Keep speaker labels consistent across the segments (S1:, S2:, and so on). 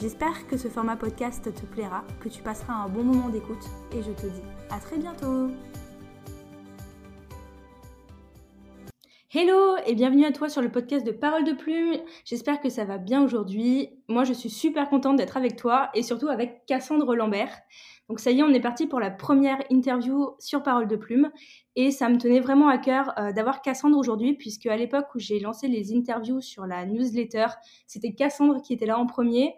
S1: J'espère que ce format podcast te plaira, que tu passeras un bon moment d'écoute et je te dis à très bientôt Hello et bienvenue à toi sur le podcast de Parole de Plume. J'espère que ça va bien aujourd'hui. Moi, je suis super contente d'être avec toi et surtout avec Cassandre Lambert. Donc ça y est, on est parti pour la première interview sur Parole de Plume et ça me tenait vraiment à cœur euh, d'avoir Cassandre aujourd'hui puisque à l'époque où j'ai lancé les interviews sur la newsletter, c'était Cassandre qui était là en premier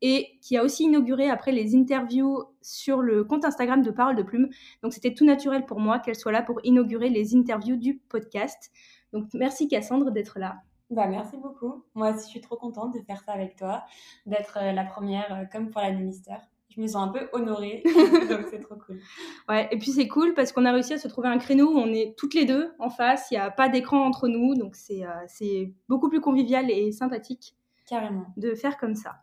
S1: et qui a aussi inauguré après les interviews sur le compte Instagram de Parole de Plume. Donc c'était tout naturel pour moi qu'elle soit là pour inaugurer les interviews du podcast. Donc merci Cassandre d'être là.
S2: Bah, merci beaucoup. Moi aussi, je suis trop contente de faire ça avec toi, d'être euh, la première, euh, comme pour la Minister je me sens un peu honorée, donc c'est trop cool.
S1: Ouais, et puis c'est cool parce qu'on a réussi à se trouver un créneau où on est toutes les deux en face, il n'y a pas d'écran entre nous, donc c'est euh, beaucoup plus convivial et sympathique.
S2: Carrément.
S1: De faire comme ça.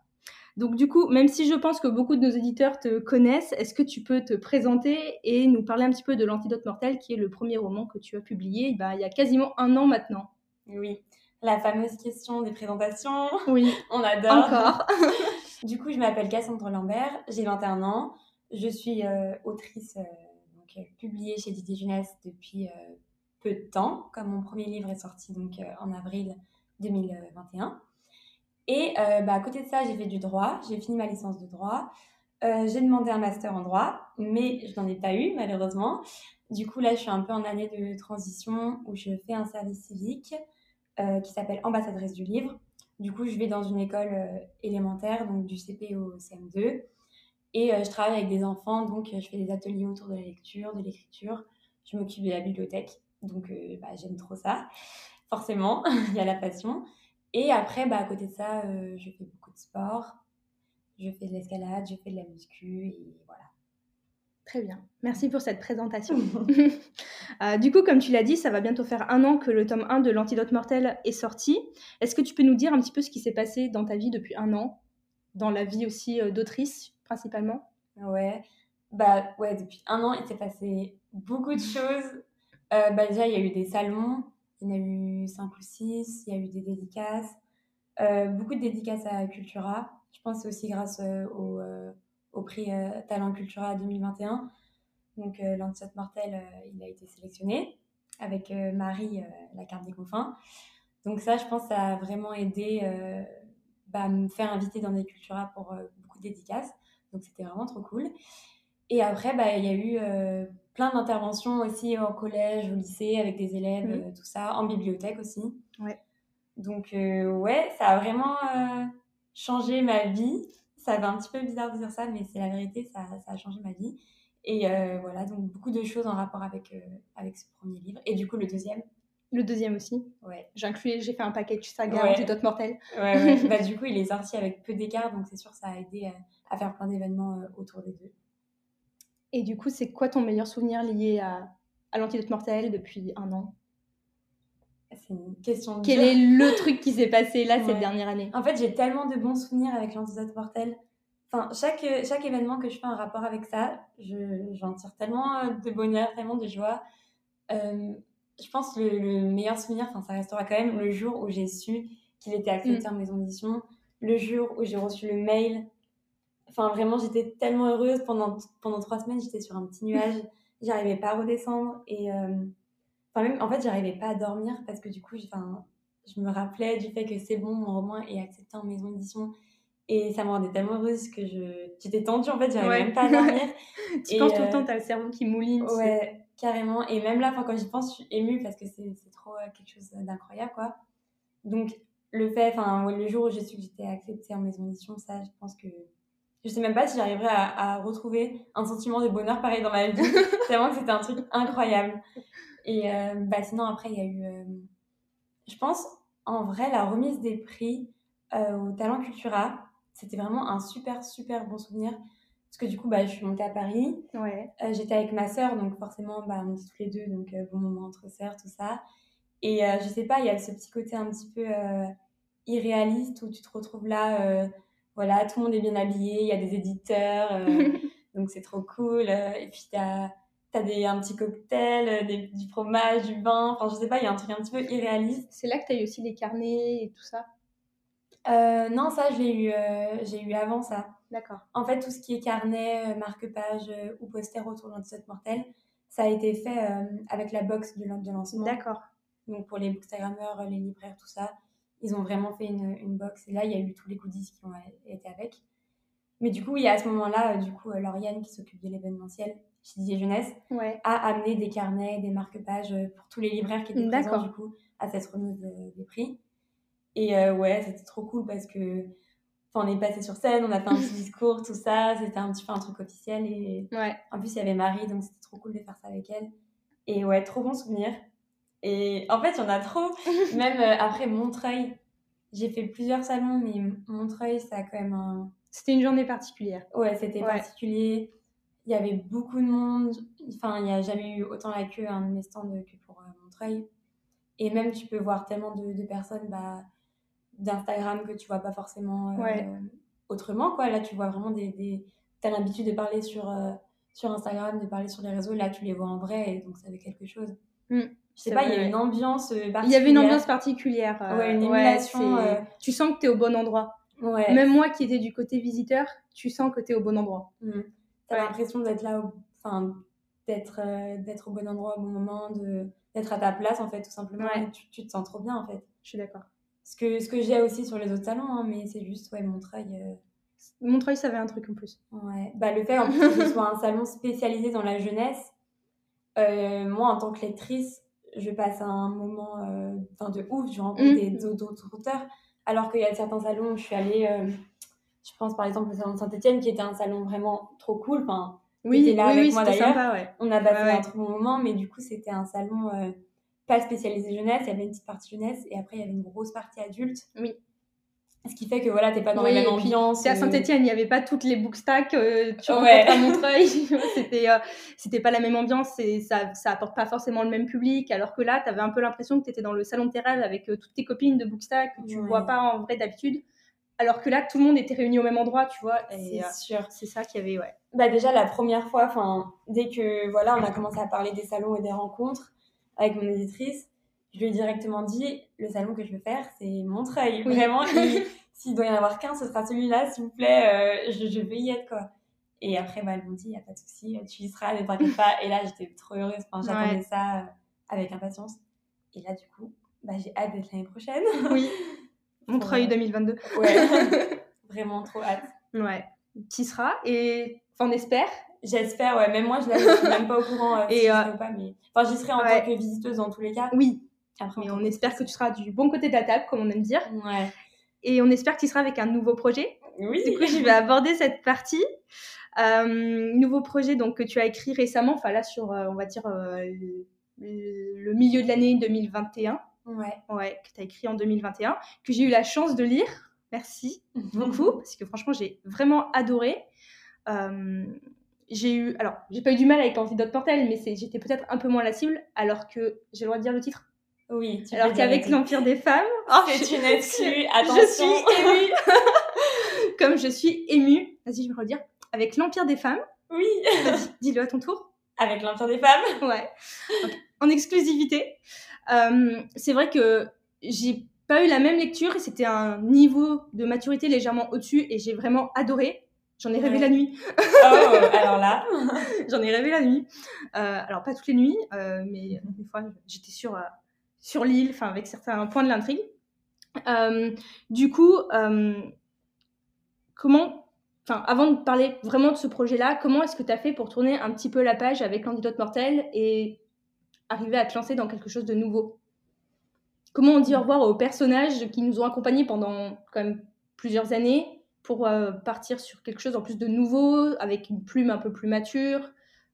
S1: Donc du coup, même si je pense que beaucoup de nos éditeurs te connaissent, est-ce que tu peux te présenter et nous parler un petit peu de L'Antidote Mortel, qui est le premier roman que tu as publié bah, il y a quasiment un an maintenant?
S2: Oui, la fameuse question des présentations.
S1: Oui,
S2: on adore.
S1: Encore.
S2: Du coup, je m'appelle Cassandre Lambert, j'ai 21 ans. Je suis euh, autrice euh, donc, euh, publiée chez Didier Jeunesse depuis peu de temps, comme mon premier livre est sorti donc, en avril 2021. Et bah, à côté de ça, j'ai fait du droit, j'ai fini ma licence de droit. j'ai demandé un master en droit, mais je n'en ai pas eu malheureusement. Du coup, là, je suis un peu en année de transition où je fais un service civique qui s'appelle ambassadrice du livre. Du coup, je vais dans une école euh, élémentaire, donc du CP au CM2. Et euh, je travaille avec des enfants, donc euh, je fais des ateliers autour de la lecture, de l'écriture. Je m'occupe de la bibliothèque, donc bah, j'aime trop ça. Forcément, il y a la passion. Et après, bah, à côté de ça, je fais beaucoup de sport. Je fais de l'escalade, je fais de la muscu, et voilà.
S1: Très bien. Merci pour cette présentation. Euh, du coup, comme tu l'as dit, ça va bientôt faire un an que le tome 1 de l'Antidote Mortel est sorti. Est-ce que tu peux nous dire un petit peu ce qui s'est passé dans ta vie depuis un an, dans la vie aussi euh, d'autrice principalement?
S2: Ouais. Bah ouais, depuis un an, il s'est passé beaucoup de choses. Euh, bah, déjà, il y a eu des salons, il y en a eu cinq ou six, il y a eu des dédicaces, beaucoup de dédicaces à Cultura. Je pense c'est aussi grâce au au prix euh, Talent Cultura 2021. Donc euh, l'Antidote Mortel, euh, il a été sélectionné avec Marie, la carte des confins. Donc ça, je pense, ça a vraiment aidé bah, à me faire inviter dans des Cultura pour beaucoup de dédicaces. Donc c'était vraiment trop cool. Et après, bah, il y a eu plein d'interventions aussi au collège, au lycée, avec des élèves, mmh. tout ça, en bibliothèque aussi.
S1: Ouais.
S2: Donc, ouais, ça a vraiment changé ma vie ça va un petit peu bizarre de dire ça, mais c'est la vérité, ça, ça, a changé ma vie. Et euh, voilà, donc beaucoup de choses en rapport avec, euh, avec ce premier livre. Et du coup, le deuxième?
S1: Le deuxième aussi
S2: Ouais.
S1: J'ai inclus, j'ai fait un package saga ouais. Antidote Mortel.
S2: Ouais, ouais. bah, du coup, il est sorti avec peu d'écart, donc c'est sûr ça a aidé à, à faire plein d'événements euh, autour des deux.
S1: Et du coup, c'est quoi ton meilleur souvenir lié à, à l'Antidote Mortel depuis un an?
S2: C'est une question
S1: Quel est le truc qui s'est passé là cette dernière année?
S2: En fait, j'ai tellement de bons souvenirs avec l'antidote mortel. Enfin, chaque, chaque événement que je fais en rapport avec ça, j'en tire tellement euh, de bonheur, tellement de joie. Euh, je pense que le, meilleur souvenir, ça restera quand même le jour où j'ai su qu'il était accepté mm. en maison d'édition, le jour où j'ai reçu le mail. Enfin, vraiment, j'étais tellement heureuse. Pendant, pendant trois semaines, j'étais sur un petit nuage. J'arrivais pas à redescendre. Et, euh, en fait, j'arrivais pas à dormir parce que du coup, je me rappelais du fait que c'est bon, mon roman est accepté en maison d'édition. Et ça me rendait tellement heureuse que je... j'étais tendue, en fait, j'arrivais même pas à dormir.
S1: tu penses tout le euh, temps, t'as le cerveau qui mouline.
S2: Ouais, carrément. Et même là, quand j'y pense, je suis émue parce que c'est trop euh, quelque chose d'incroyable, quoi. Donc, le fait, enfin, le jour où j'ai su que j'étais acceptée en maison d'édition, ça, je pense que je sais même pas si j'arriverai à, à, retrouver un sentiment de bonheur pareil dans ma vie. tellement que c'était un truc incroyable. Et euh, bah, sinon, après, il y a eu, euh, je pense, en vrai, la remise des prix euh, au Talent Cultura. C'était vraiment un super, super bon souvenir. Parce que du coup, bah, je suis montée à Paris.
S1: Ouais.
S2: J'étais avec ma sœur, donc forcément, bah, on dit tous les deux, donc bon moment entre sœurs, tout ça. Et je sais pas, il y a ce petit côté un petit peu irréaliste où tu te retrouves là, voilà, tout le monde est bien habillé, il y a des éditeurs, euh, donc c'est trop cool. euh, et puis t'as as des, un petit cocktail, euh, des- du fromage, du vin, enfin je sais pas, il y a un truc un petit peu irréaliste.
S1: C'est là que tu as eu aussi les carnets et tout ça?
S2: Euh, non, ça, je l'ai eu, j'ai eu avant ça.
S1: D'accord.
S2: En fait, tout ce qui est carnet, marque-page ou poster autour de l'antidote mortel, ça a été fait avec la box de, de lancement.
S1: D'accord.
S2: Donc pour les bookstagrammeurs, les libraires, tout ça, ils ont vraiment fait une, une box. Et là, il y a eu tous les goodies qui ont été avec. Mais du coup, oui, à ce moment-là, euh, du coup, euh, Lauriane, qui s'occupe de l'événementiel chez Didier Jeunesse,
S1: Ouais.
S2: a amené des carnets, des marque-pages euh, pour tous les libraires qui étaient présents, du coup, à cette remise de- des prix. Et euh, ouais, c'était trop cool parce que on est passé sur scène, on a fait un petit discours, tout ça, c'était un petit peu un truc officiel. Et
S1: Ouais.
S2: en plus, il y avait Marie, donc c'était trop cool de faire ça avec elle. Et ouais, trop bon souvenir. Et en fait, il y en a trop. Même euh, après Montreuil, j'ai fait plusieurs salons, mais Montreuil, ça a quand même un.
S1: C'était une journée particulière.
S2: Ouais, c'était
S1: Ouais.
S2: particulier. Il y avait beaucoup de monde. Enfin, il n'y a jamais eu autant la queue à un de mes stands que pour euh, Montreuil. Et même, tu peux voir tellement de, de personnes bah, d'Instagram que tu vois pas forcément euh,
S1: Ouais.
S2: autrement. Quoi. Là, tu vois vraiment des. des... Tu as l'habitude de parler sur, sur Instagram, de parler sur les réseaux. Là, tu les vois en vrai, et donc ça fait quelque chose.
S1: Mm.
S2: Je sais pas, il y a une ambiance euh,
S1: Il y avait une
S2: particulière.
S1: ambiance particulière. euh,
S2: Ouais, une émulation, euh.
S1: Tu sens que tu es au bon endroit.
S2: Ouais.
S1: Même moi qui étais du côté visiteur, tu sens que tu es au bon endroit.
S2: Mm. T'as
S1: Ouais.
S2: l'impression d'être là, enfin, d'être euh, d'être au bon endroit au bon moment, de d'être à ta place en fait, tout simplement. Tu, tu te sens trop bien en fait.
S1: Je suis d'accord.
S2: Ce que, ce que j'ai aussi sur les autres salons, hein, mais c'est juste, ouais, Montreuil.
S1: Montreuil, ça avait un truc en plus.
S2: ouais. Bah, le fait en plus que ce soit un salon spécialisé dans la jeunesse, moi en tant que lectrice, je passe un moment euh, de ouf, je rencontre
S1: Mm.
S2: des d'autres auteurs, alors qu'il y a certains salons où je suis allée, euh, je pense par exemple au salon de Saint-Etienne, qui était un salon vraiment trop cool. Enfin,
S1: Oui,
S2: là
S1: oui,
S2: avec
S1: oui,
S2: moi, d'ailleurs.
S1: ouais.
S2: On a passé
S1: Ouais, ouais.
S2: un très bon moment, mais du coup, c'était un salon euh, pas spécialisé jeunesse. Il y avait une petite partie jeunesse et après, il y avait une grosse partie adulte.
S1: Oui.
S2: Ce qui fait que voilà, t'es pas dans
S1: Oui,
S2: la même
S1: puis,
S2: ambiance.
S1: C'est à Saint-Etienne, il n'y avait pas toutes les bookstacks, euh, tu
S2: Ouais.
S1: rencontres à Montreuil. c'était, euh, c'était pas la même ambiance et ça, ça apporte pas forcément le même public. Alors que là, tu avais un peu l'impression que tu étais dans le salon de rêves avec euh, toutes tes copines de bookstack que tu
S2: Ouais.
S1: vois pas en vrai d'habitude. Alors que là, tout le monde était réuni au même endroit, tu vois.
S2: C'est
S1: euh,
S2: sûr.
S1: c'est ça qu'il y avait, ouais.
S2: Bah déjà, la première fois, enfin, dès que voilà, on a commencé à parler des salons et des rencontres avec mon éditrice, je lui ai directement dit le salon que je veux faire, c'est Montreuil.
S1: Oui.
S2: Vraiment, il- s'il doit y en avoir qu'un, ce sera celui-là, s'il vous plaît, euh, je, je vais y être quoi. Et après, bah, elles m'ont dit, il n'y a pas de souci, tu y seras, ne t'inquiète pas. Et là, j'étais trop heureuse, enfin, j'attendais
S1: Ouais.
S2: ça euh, avec impatience. Et là, du coup, bah, j'ai hâte d'être l'année prochaine.
S1: Oui. Montreuil
S2: Ouais.
S1: 2022.
S2: Ouais, vraiment trop hâte.
S1: Ouais. Tu y seras et on espère.
S2: J'espère, ouais, même moi, je ne suis même pas au courant euh,
S1: Et,
S2: si j'y
S1: euh,
S2: serai ou pas, mais... Enfin, j'y serai en
S1: ouais.
S2: tant que visiteuse dans tous les cas.
S1: Oui,
S2: Après,
S1: mais on espère que tu seras du bon côté de la table, comme on aime dire.
S2: Ouais.
S1: Et on espère que tu seras avec un nouveau projet.
S2: Oui.
S1: Du coup, je vais aborder cette partie. Euh, nouveau projet donc, que tu as écrit récemment, enfin là sur, euh, on va dire, euh, le, le milieu de l'année 2021,
S2: Ouais.
S1: ouais, que tu as écrit en 2021, que j'ai eu la chance de lire. Merci beaucoup, parce que franchement, j'ai vraiment adoré. Euh, j'ai eu, alors, j'ai pas eu du mal avec Antidote Mortel, mais j'étais peut-être un peu moins la cible, alors que j'ai le droit de dire le titre.
S2: Oui, tu
S1: alors qu'avec l'Empire des femmes, oh,
S2: C'est
S1: je-
S2: une exclue,
S1: je
S2: attention.
S1: suis émue. Comme je suis émue, vas-y, je vais redire, avec l'Empire des femmes,
S2: Oui,
S1: dis-le à ton tour.
S2: avec l'Empire des femmes.
S1: Ouais. En exclusivité. Euh, c'est vrai que j'ai pas eu la même lecture et c'était un niveau de maturité légèrement au-dessus et j'ai vraiment adoré. J'en ai rêvé
S2: Ouais.
S1: la nuit.
S2: Oh, alors là.
S1: J'en ai rêvé la nuit. Euh, alors pas toutes les nuits, euh, mais des fois j'étais sur, euh, sur l'île, enfin avec certains points de l'intrigue. Euh, du coup, euh, comment, enfin avant de parler vraiment de ce projet-là, comment est-ce que tu as fait pour tourner un petit peu la page avec l'antidote mortel et arriver à te lancer dans quelque chose de nouveau? Comment on dit au revoir aux personnages qui nous ont accompagnés pendant quand même plusieurs années pour euh, partir sur quelque chose en plus de nouveau, avec une plume un peu plus mature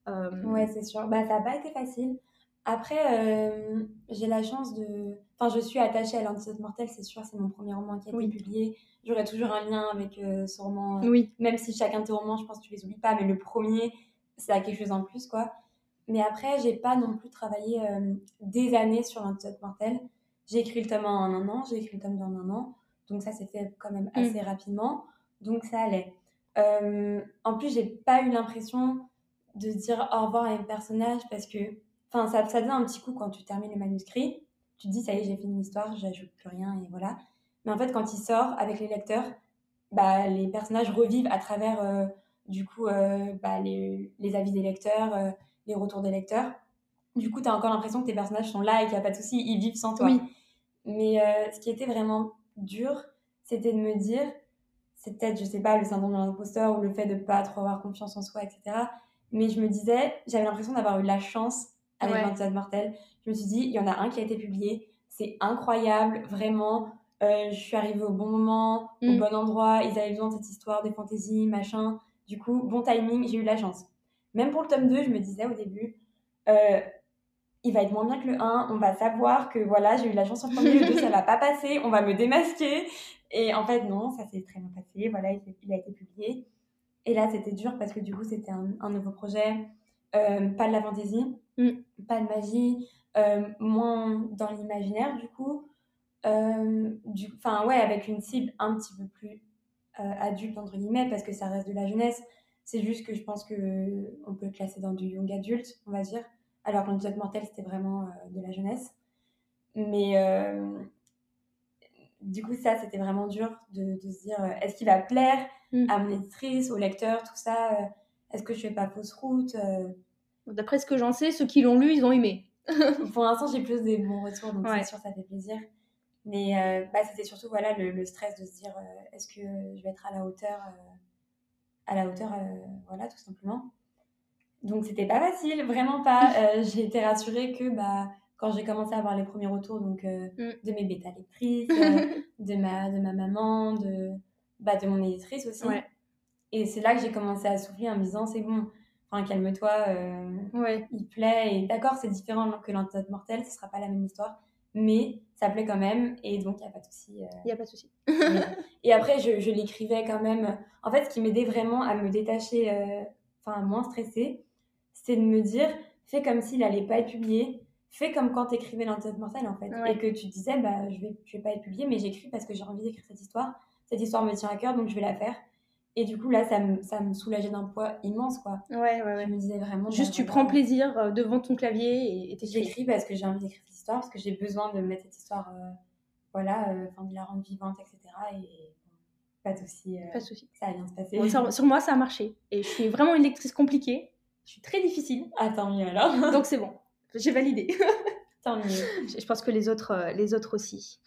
S2: Ouais, c'est sûr. Bah, ça n'a pas été facile. Après, euh, j'ai la chance de. Enfin, je suis attachée à l'Antidote Mortel, c'est sûr, c'est mon premier roman qui a été publié. J'aurai toujours un lien avec euh, ce roman.
S1: Oui.
S2: Même si chacun de tes romans, je pense que tu les oublies pas, mais le premier, ça a quelque chose en plus, quoi. Mais après, j'ai pas non plus travaillé euh, des années sur l'Antidote Mortel. J'ai écrit le tome en un an, j'ai écrit le tome en un an. Donc ça s'est fait quand même assez
S1: Mm.
S2: rapidement. Donc ça allait. Euh, en plus, j'ai pas eu l'impression de dire au revoir à un personnage parce que enfin ça, ça donne un petit coup quand tu termines le manuscrit. Tu te dis ça y est, j'ai fini l'histoire, j'ajoute plus rien et voilà. Mais en fait, quand il sort avec les lecteurs, bah, les personnages revivent à travers euh, du coup euh, bah, les, les avis des lecteurs, euh, les retours des lecteurs. Du coup, tu as encore l'impression que tes personnages sont là et qu'il n'y a pas de souci, ils vivent sans toi.
S1: Oui.
S2: Mais ce qui était vraiment dur, c'était de me dire, c'est peut-être, je sais pas, le syndrome de l'imposteur ou le fait de pas trop avoir confiance en soi, etc. Mais je me disais, j'avais l'impression d'avoir eu la chance avec
S1: Ouais.
S2: 27 Mortel. Je me suis dit, il y en a un qui a été publié, c'est incroyable, vraiment. Euh, je suis arrivée au bon moment, au
S1: Mm.
S2: bon endroit. Ils avaient besoin de cette histoire, des fantaisies, machin. Du coup, bon timing, j'ai eu la chance. Même pour le tome 2, je me disais au début, euh, il va être moins bien que le 1. On va savoir que voilà, j'ai eu la chance sur le premier, le 2, ça va pas passer. On va me démasquer. Et en fait, non, ça s'est très bien passé. Voilà, il, il a été publié. Et là, c'était dur parce que du coup, c'était un, un nouveau projet. Euh, pas de la fantaisie,
S1: Mm.
S2: pas de magie, euh, moins dans l'imaginaire du coup. Euh, enfin, ouais, avec une cible un petit peu plus adulte, entre guillemets, parce que ça reste de la jeunesse. C'est juste que je pense que on peut le classer dans du young adulte, on va dire. Alors que l'antidote mortel, c'était vraiment de la jeunesse. Mais du coup, ça, c'était vraiment dur de, de se dire euh, est-ce qu'il va plaire
S1: Mm.
S2: à mon éditrice, au lecteur, tout ça euh, Est-ce que je fais pas fausse route euh,
S1: D'après ce que j'en sais, ceux qui l'ont lu, ils ont aimé.
S2: Pour l'instant, j'ai plus des bons retours, donc
S1: Ouais.
S2: c'est sûr, ça fait plaisir. Mais euh, bah, c'était surtout voilà, le, le stress de se dire euh, est-ce que je vais être à la hauteur euh, À la hauteur, voilà, tout simplement. Donc c'était pas facile, vraiment pas. J'ai été rassurée que bah, quand j'ai commencé à avoir les premiers retours donc,
S1: Mm.
S2: de mes bêta lectrices, de, ma, de ma maman, de, bah, de mon éditrice aussi.
S1: Ouais.
S2: Et c'est là que j'ai commencé à souffler en me disant c'est bon, enfin calme-toi, euh,
S1: Ouais.
S2: il plaît. Et d'accord, c'est différent que l'antidote mortel, ce sera pas la même histoire, mais ça plaît quand même. Et donc il n'y a pas de souci. euh,
S1: Il n'y a pas de souci.
S2: et après, je, je l'écrivais quand même. En fait, ce qui m'aidait vraiment à me détacher, euh, enfin, à moins stresser, c'est de me dire, fais comme s'il allait pas être publié. Fais comme quand t'écrivais l'antidote mortel, en fait.
S1: Ouais.
S2: Et que tu disais, bah, je vais, je vais pas être publié, mais j'écris parce que j'ai envie d'écrire cette histoire. Cette histoire me tient à cœur, donc je vais la faire. Et du coup, là, ça me, ça me soulageait d'un poids immense, quoi.
S1: Ouais, ouais, ouais.
S2: Je me disais vraiment.
S1: Juste,
S2: bah,
S1: tu prends plaisir euh, devant ton clavier et- t'écris.
S2: J'écris parce que j'ai envie d'écrire cette histoire, parce que j'ai besoin de mettre cette histoire, euh, voilà, euh, enfin, de la rendre vivante, etc. Et pas de souci. euh,
S1: Pas de souci.
S2: ça va bien se passer.
S1: Bon, sur, sur moi, ça a marché. Et je suis vraiment une lectrice compliquée. Je suis très difficile.
S2: Ah, tant mieux alors.
S1: Donc, c'est bon. J'ai validé.
S2: tant mieux.
S1: je je pense que les autres, les autres aussi.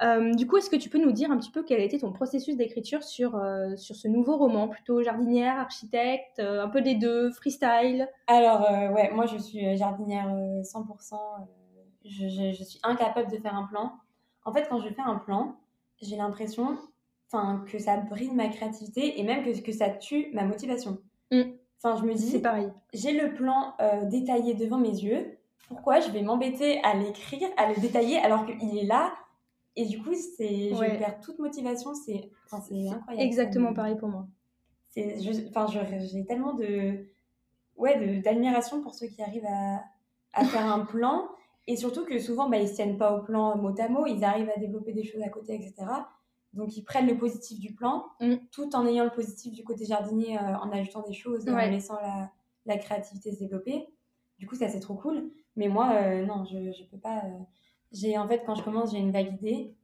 S1: Euh, du coup, est-ce que tu peux nous dire un petit peu quel a été ton processus d'écriture sur, euh, sur ce nouveau roman Plutôt jardinière, architecte, euh, un peu des deux, freestyle?
S2: Alors, ouais, moi je suis jardinière euh, 100%. euh, je, je- je suis incapable de faire un plan. En fait, quand je fais un plan, j'ai l'impression que ça bride ma créativité et même que, que ça tue ma motivation.
S1: Mm.
S2: Enfin, je me
S1: C'est
S2: dis,
S1: pareil.
S2: j'ai le plan détaillé devant mes yeux. Pourquoi je vais m'embêter à l'écrire, à le détailler alors qu'il est là Et du coup, c'est,
S1: Ouais.
S2: je perds toute motivation. C'est, enfin, c'est
S1: C'est
S2: incroyable.
S1: Exactement
S2: Ça
S1: pareil pour moi.
S2: c'est je- enfin je- j'ai tellement de ouais de- d'admiration pour ceux qui arrivent à, à faire un plan et surtout que souvent bah, ils se tiennent pas au plan mot à mot ils arrivent à développer des choses à côté etc donc ils prennent le positif du plan
S1: Mm.
S2: tout en ayant le positif du côté jardinier euh, en ajoutant des choses en laissant la, la créativité se développer du coup ça c'est trop cool mais moi euh, non je, je peux pas euh, j'ai en fait quand je commence j'ai une vague idée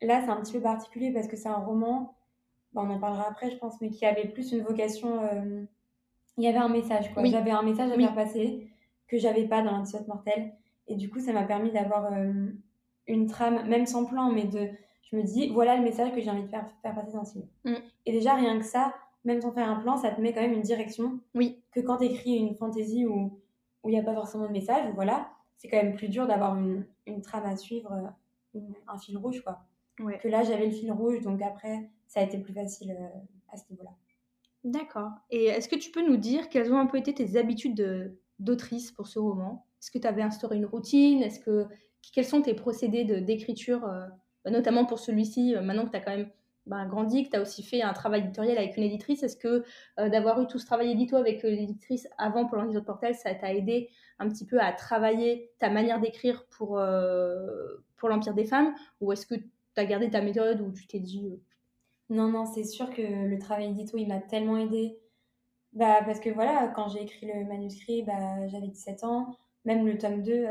S2: là c'est un petit peu particulier parce que c'est un roman Bah, on en parlera après, je pense, mais qui avait plus une vocation. euh, Il y avait un message, quoi.
S1: Oui.
S2: J'avais un message à
S1: Oui.
S2: faire passer que j'avais pas dans l'antidote mortel. Et du coup, ça m'a permis d'avoir euh, une trame, même sans plan, mais de. Je me dis, voilà le message que j'ai envie de faire, faire passer dans ce livre.
S1: Mm.
S2: Et déjà, rien que ça, même sans faire un plan, ça te met quand même une direction.
S1: Oui.
S2: Que quand tu écris une fantaisie où où il n'y a pas forcément de message, voilà, c'est quand même plus dur d'avoir une, une trame à suivre, euh, une- un fil rouge, quoi
S1: Ouais.
S2: que là j'avais le fil rouge donc après ça a été plus facile euh, à ce niveau là
S1: D'accord. Et est-ce que tu peux nous dire quelles ont un peu été tes habitudes de- d'autrice pour ce roman? Est-ce que tu avais instauré une routine? Est-ce que quels sont tes procédés d'écriture, euh, bah, notamment pour celui-ci, maintenant que tu as quand même bah, grandi, que tu as aussi fait un travail éditorial avec une éditrice, est-ce que euh, d'avoir eu tout ce travail édito avec l'éditrice avant pour l'Organisation de Portel, ça t'a aidé un petit peu à travailler ta manière d'écrire pour, pour l'Empire des femmes Ou est-ce que tu as gardé ta méthode où tu t'es dit...
S2: Non, non, c'est sûr que le travail édito, il m'a tellement aidé. Bah, parce que voilà, quand j'ai écrit le manuscrit, bah, j'avais 17 ans. Même le tome 2,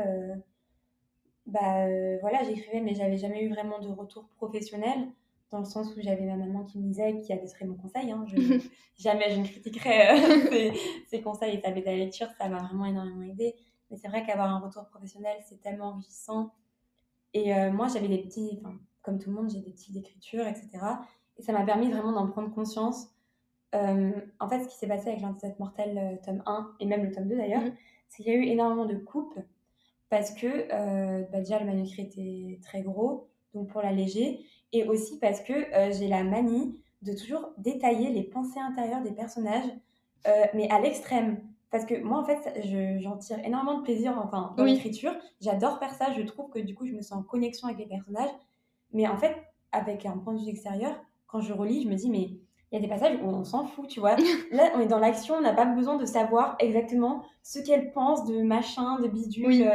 S2: bah euh, voilà, j'écrivais, mais j'avais jamais eu vraiment de retour professionnel, dans le sens où j'avais ma maman qui me disait, qui a des très bons conseils. Hein, jamais je ne critiquerai euh, ses, conseils et sa bête à lecture, ça m'a vraiment énormément aidé. Mais c'est vrai qu'avoir un retour professionnel, c'est tellement enrichissant. Et euh, moi, j'avais des petits, comme tout le monde, j'ai des petits d'écriture, etc. Et ça m'a permis vraiment d'en prendre conscience. en fait, ce qui s'est passé avec l'Internet mortel tome 1 et même le tome 2 d'ailleurs, mmh. c'est qu'il y a eu énormément de coupes parce que euh, bah, déjà le manuscrit était très gros, donc pour l'alléger, et aussi parce que euh, j'ai la manie de toujours détailler les pensées intérieures des personnages, euh, mais à l'extrême. Parce que moi, en fait, j'en tire énormément de plaisir enfin, dans l'écriture. J'adore faire ça. Je trouve que du coup, je me sens en connexion avec les personnages. Mais en fait, avec un point de vue extérieur, quand je relis, je me dis, mais il y a des passages où on s'en fout, tu vois. Là, on est dans l'action, on n'a pas besoin de savoir exactement ce qu'elle pense de machin, de bidule